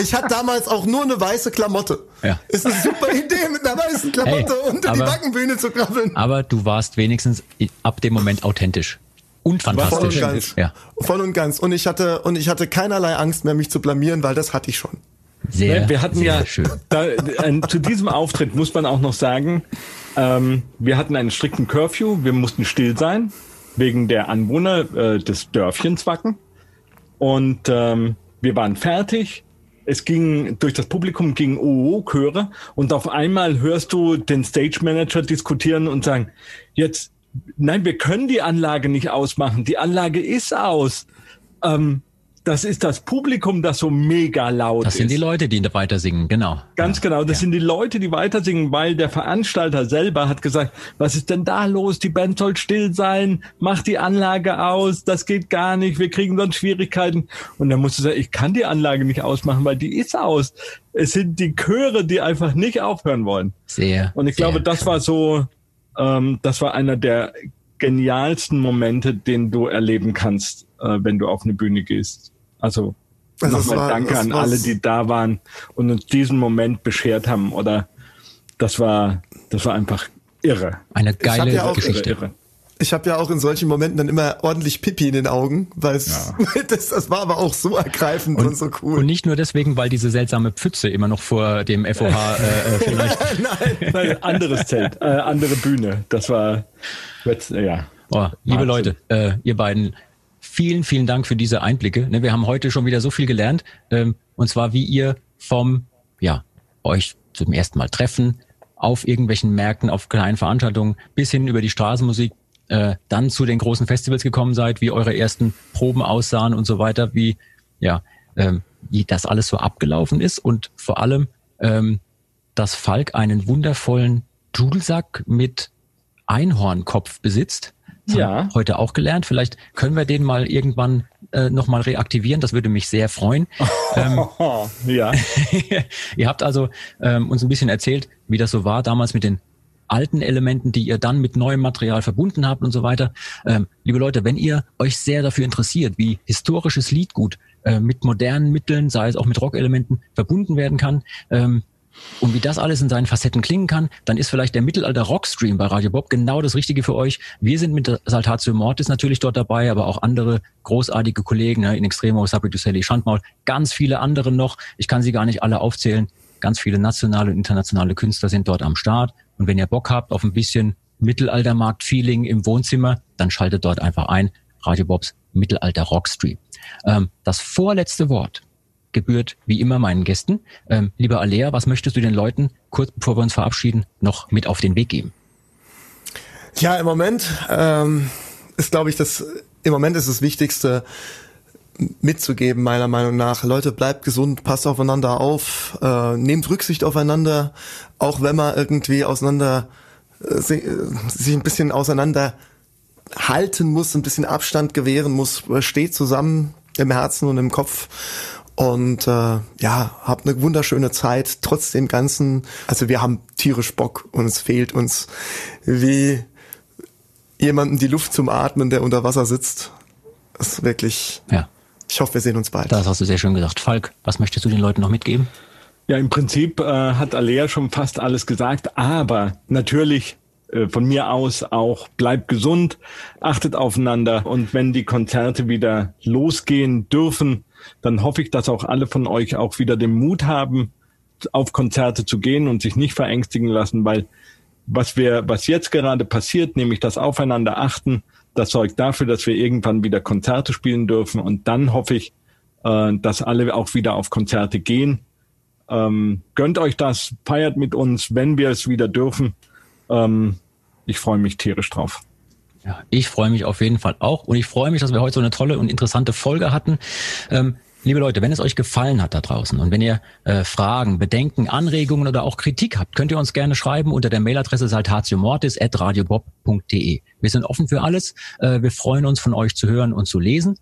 Ich hatte damals auch nur eine weiße Klamotte. Ja. Ist eine super Idee, mit einer weißen Klamotte Hey, unter die aber- Wackenbühne zu krabbeln. Aber du warst wenigstens ab dem Moment authentisch. Und Voll und fantastisch. ganz. Ja, Voll und ganz. Und ich hatte, und ich hatte keinerlei Angst mehr, mich zu blamieren, weil das hatte ich schon. sehr, wir hatten sehr ja schön. Da, äh, zu diesem Auftritt muss man auch noch sagen, ähm, wir hatten einen strikten Curfew, wir mussten still sein wegen der Anwohner äh, des Dörfchens Wacken und ähm, wir waren fertig. Es ging durch das Publikum ging OO Chöre und auf einmal hörst du den Stage Manager diskutieren und sagen, jetzt nein, wir können die Anlage nicht ausmachen. Die Anlage ist aus. Ähm, das ist das Publikum, das so mega laut Das ist. sind die Leute, die weiter singen, genau. Ganz ja. genau, das ja. sind die Leute, die weiter singen, weil der Veranstalter selber hat gesagt, was ist denn da los? Die Band soll still sein, mach die Anlage aus, das geht gar nicht, wir kriegen sonst Schwierigkeiten. Und dann musst du sagen, ich kann die Anlage nicht ausmachen, weil die ist aus. Es sind die Chöre, die einfach nicht aufhören wollen. Sehr. Und ich glaube, sehr das war so, ähm, das war einer der genialsten Momente, den du erleben kannst, äh, wenn du auf eine Bühne gehst. Also, Also nochmal war- danke an alle, die da waren und uns diesen Moment beschert haben. Oder das war, das war einfach irre. Eine geile ja auch- Geschichte. Irre. Ich habe ja auch in solchen Momenten dann immer ordentlich Pipi in den Augen, weil es das, das war aber auch so ergreifend und, so cool. Und nicht nur deswegen, weil diese seltsame Pfütze immer noch vor dem FOH äh, äh, vielleicht. Nein, anderes Zelt, äh, andere Bühne. Das war, jetzt, ja. Oh, liebe. Leute, äh, ihr beiden, vielen, vielen Dank für diese Einblicke. Ne, wir haben heute schon wieder so viel gelernt. Ähm, und zwar, wie ihr vom, ja, euch zum ersten Mal treffen, auf irgendwelchen Märkten, auf kleinen Veranstaltungen, bis hin über die Straßenmusik, äh, dann zu den großen Festivals gekommen seid, wie eure ersten Proben aussahen und so weiter, wie, ja, ähm, wie das alles so abgelaufen ist und vor allem, ähm, dass Falk einen wundervollen Dudelsack mit Einhornkopf besitzt. Das Ja. heute auch gelernt. Vielleicht können wir den mal irgendwann äh, nochmal reaktivieren. Das würde mich sehr freuen. ähm, ja. ihr habt also ähm, uns ein bisschen erzählt, wie das so war damals mit den alten Elementen, die ihr dann mit neuem Material verbunden habt und so weiter. Ähm, liebe Leute, wenn ihr euch sehr dafür interessiert, wie historisches Liedgut äh, mit modernen Mitteln, sei es auch mit Rockelementen, verbunden werden kann, ähm, und wie das alles in seinen Facetten klingen kann, dann ist vielleicht der Mittelalter Rockstream bei Radio Bob genau das Richtige für euch. Wir sind mit Saltatio Mortis natürlich dort dabei, aber auch andere großartige Kollegen, ne, in Extremo, Sabri Sally, Schandmaul, ganz viele andere noch. Ich kann sie gar nicht alle aufzählen. Ganz viele nationale und internationale Künstler sind dort am Start. Und wenn ihr Bock habt auf ein bisschen Mittelaltermarkt-Feeling im Wohnzimmer, dann schaltet dort einfach ein. Radio Bobs Mittelalter Rockstream. Ähm, das vorletzte Wort gebührt wie immer meinen Gästen. Ähm, lieber Alea, was möchtest du den Leuten, kurz bevor wir uns verabschieden, noch mit auf den Weg geben? Ja, im Moment ähm, ist, glaube ich, das im Moment ist das Wichtigste mitzugeben, meiner Meinung nach. Leute, bleibt gesund, passt aufeinander auf, äh, nehmt Rücksicht aufeinander, auch wenn man irgendwie auseinander äh, sich ein bisschen auseinander halten muss, ein bisschen Abstand gewähren muss, steht zusammen im Herzen und im Kopf und äh, ja, habt eine wunderschöne Zeit trotz dem Ganzen. Also wir haben tierisch Bock und es fehlt uns wie jemanden die Luft zum Atmen, der unter Wasser sitzt. Das ist wirklich. Ja. Ich hoffe, wir sehen uns bald. Das hast du sehr schön gesagt. Falk, was möchtest du den Leuten noch mitgeben? Ja, im Prinzip äh, hat Alea schon fast alles gesagt, aber natürlich äh, von mir aus auch bleibt gesund, achtet aufeinander und wenn die Konzerte wieder losgehen dürfen, dann hoffe ich, dass auch alle von euch auch wieder den Mut haben, auf Konzerte zu gehen und sich nicht verängstigen lassen, weil was wir, was jetzt gerade passiert, nämlich das Aufeinander achten, das sorgt dafür, dass wir irgendwann wieder Konzerte spielen dürfen. Und dann hoffe ich, äh, dass alle auch wieder auf Konzerte gehen. Ähm, gönnt euch das, feiert mit uns, wenn wir es wieder dürfen. Ähm, ich freue mich tierisch drauf. Ja, ich freue mich auf jeden Fall auch und ich freue mich, dass wir heute so eine tolle und interessante Folge hatten. Ähm, Liebe Leute, wenn es euch gefallen hat da draußen und wenn ihr äh, Fragen, Bedenken, Anregungen oder auch Kritik habt, könnt ihr uns gerne schreiben unter der Mailadresse saltatiomortis.radiobob.de. Wir sind offen für alles. Äh, wir freuen uns, von euch zu hören und zu lesen.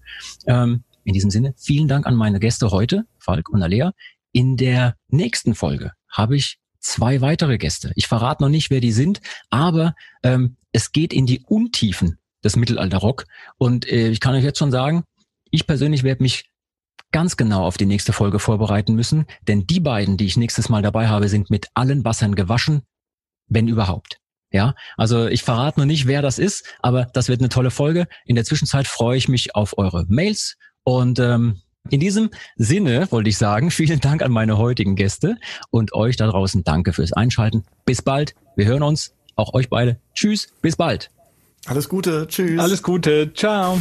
Ähm, in diesem Sinne, vielen Dank an meine Gäste heute, Falk und Alea. In der nächsten Folge habe ich zwei weitere Gäste. Ich verrate noch nicht, wer die sind, aber ähm, es geht in die Untiefen des Mittelalterrock. Und äh, ich kann euch jetzt schon sagen, ich persönlich werde mich ganz genau auf die nächste Folge vorbereiten müssen, denn die beiden, die ich nächstes Mal dabei habe, sind mit allen Wassern gewaschen, wenn überhaupt. Ja, also ich verrate noch nicht, wer das ist, aber das wird eine tolle Folge. In der Zwischenzeit freue ich mich auf eure Mails und ähm, in diesem Sinne wollte ich sagen, vielen Dank an meine heutigen Gäste und euch da draußen danke fürs Einschalten. Bis bald. Wir hören uns. Auch euch beide. Tschüss. Bis bald. Alles Gute. Tschüss. Alles Gute. Ciao.